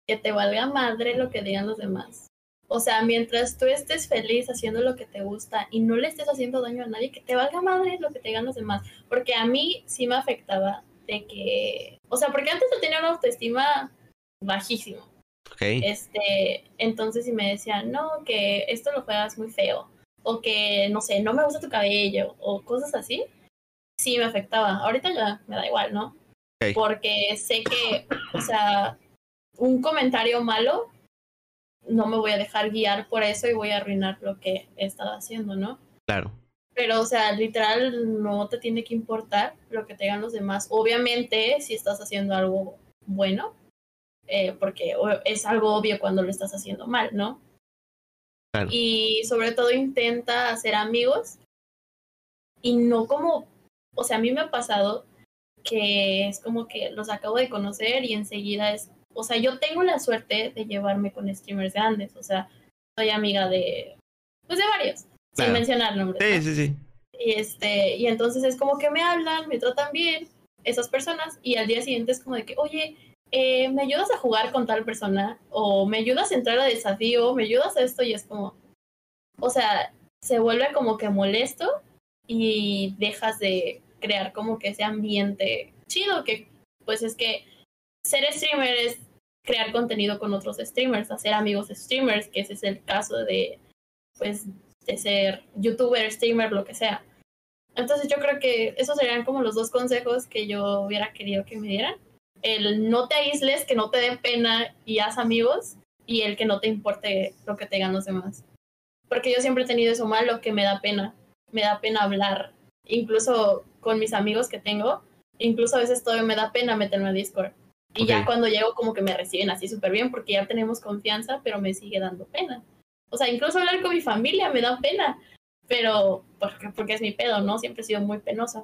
que te valga madre lo que digan los demás. O sea, mientras tú estés feliz haciendo lo que te gusta y no le estés haciendo daño a nadie, que te valga madre lo que te digan los demás. Porque a mí sí me afectaba de que, o sea, porque antes yo tenía una autoestima Este, entonces si me decían, no, que esto lo juegas muy feo, o que, no sé, no me gusta tu cabello, o cosas así, sí me afectaba. Ahorita ya me da igual, ¿no? Porque sé que, o sea, un comentario malo, no me voy a dejar guiar por eso y voy a arruinar lo que he estado haciendo, ¿no?
Claro.
Pero, o sea, literal, no te tiene que importar lo que te digan los demás. Obviamente, si estás haciendo algo bueno, eh, porque es algo obvio cuando lo estás haciendo mal, ¿no? Y sobre todo intenta hacer amigos y no como, o sea, a mí me ha pasado que es como que los acabo de conocer y enseguida es, o sea, yo tengo la suerte de llevarme con streamers grandes, o sea, soy amiga de, pues de varios, sin mencionar nombres.
Sí, sí, sí.
Y este, y entonces es como que me hablan, me tratan bien esas personas y al día siguiente es como de que, oye, eh, ¿me ayudas a jugar con tal persona? O ¿me ayudas a entrar a desafío? ¿Me ayudas a esto? Y es como, o sea, se vuelve como que molesto y dejas de crear como que ese ambiente chido que pues es que ser streamer es crear contenido con otros streamers, hacer amigos streamers, que ese es el caso de pues de ser youtuber, streamer, lo que sea. Entonces yo creo que esos serían como los dos consejos que yo hubiera querido que me dieran el no te aísles, que no te dé pena y haz amigos, y el que no te importe lo que te digan los demás. Porque yo siempre he tenido eso malo, que me da pena, me da pena hablar, incluso con mis amigos que tengo, incluso a veces todavía me da pena meterme a Discord. Y ya cuando llego como que me reciben así súper bien porque ya tenemos confianza, pero me sigue dando pena. O sea, incluso hablar con mi familia me da pena, pero porque, porque es mi pedo, ¿no? Siempre he sido muy penosa.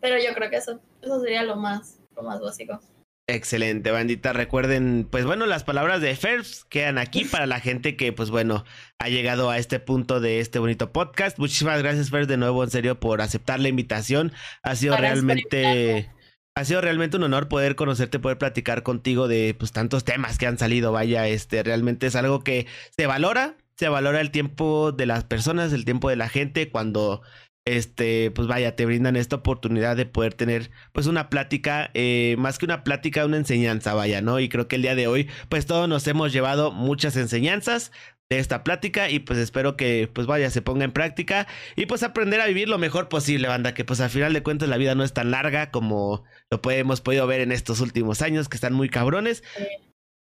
Pero yo creo que eso, eso sería lo más, más básico.
Excelente, bandita. Recuerden, pues bueno, las palabras de Ferbs quedan aquí para la gente que, pues bueno, ha llegado a este punto de este bonito podcast. Muchísimas gracias, Ferbs, de nuevo, en serio, por aceptar la invitación. Ha sido realmente, ha sido realmente un honor poder conocerte, poder platicar contigo de, pues, tantos temas que han salido. Vaya, este, realmente es algo que se valora, se valora el tiempo de las personas, el tiempo de la gente cuando este, pues vaya, te brindan esta oportunidad de poder tener pues una plática, eh, más que una plática, una enseñanza, vaya, ¿no? Y creo que el día de hoy pues todos nos hemos llevado muchas enseñanzas de esta plática y pues espero que pues vaya, se ponga en práctica y pues aprender a vivir lo mejor posible, banda, que pues al final de cuentas la vida no es tan larga como lo hemos podido ver en estos últimos años que están muy cabrones.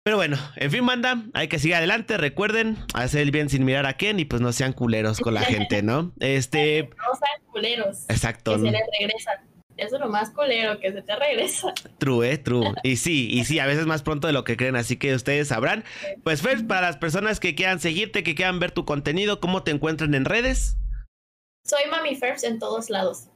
Pero bueno, en fin, manda, hay que seguir adelante. Recuerden, hacer el bien sin mirar a quién y pues no sean culeros con la gente, ¿no? Este.
No sean culeros.
Exacto.
Que se les regresa. Eso es lo más culero, que se te regresa.
True, eh, true. Y sí, y sí, a veces más pronto de lo que creen, así que ustedes sabrán. Pues Fer, para las personas que quieran seguirte, que quieran ver tu contenido, ¿cómo te encuentran en redes?
Soy Mami Ferbs en todos lados.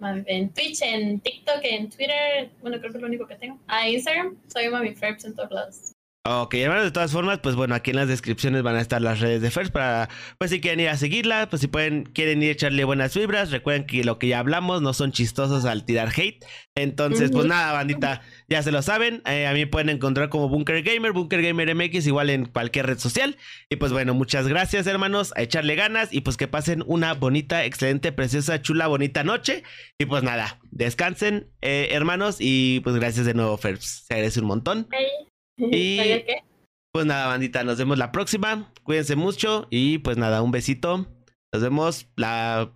En Twitch, en TikTok, en Twitter, bueno, creo que es lo único que tengo. A Instagram, soy Mami Ferbs en todos lados.
Ok, hermanos, de todas formas, pues bueno, aquí en las descripciones van a estar las redes de First para, pues si quieren ir a seguirla, pues si pueden, quieren ir a echarle buenas vibras, recuerden que lo que ya hablamos no son chistosos al tirar hate. Entonces, pues nada, bandita, ya se lo saben, eh, a mí pueden encontrar como Bunker Gamer, Bunker Gamer MX, igual en cualquier red social. Y pues bueno, muchas gracias, hermanos, a echarle ganas y pues que pasen una bonita, excelente, preciosa, chula, bonita noche. Y pues nada, descansen, eh, hermanos, y pues gracias de nuevo, First, se agradece un montón. Y pues nada, bandita, nos vemos la próxima. Cuídense mucho y pues nada, un besito. Nos vemos la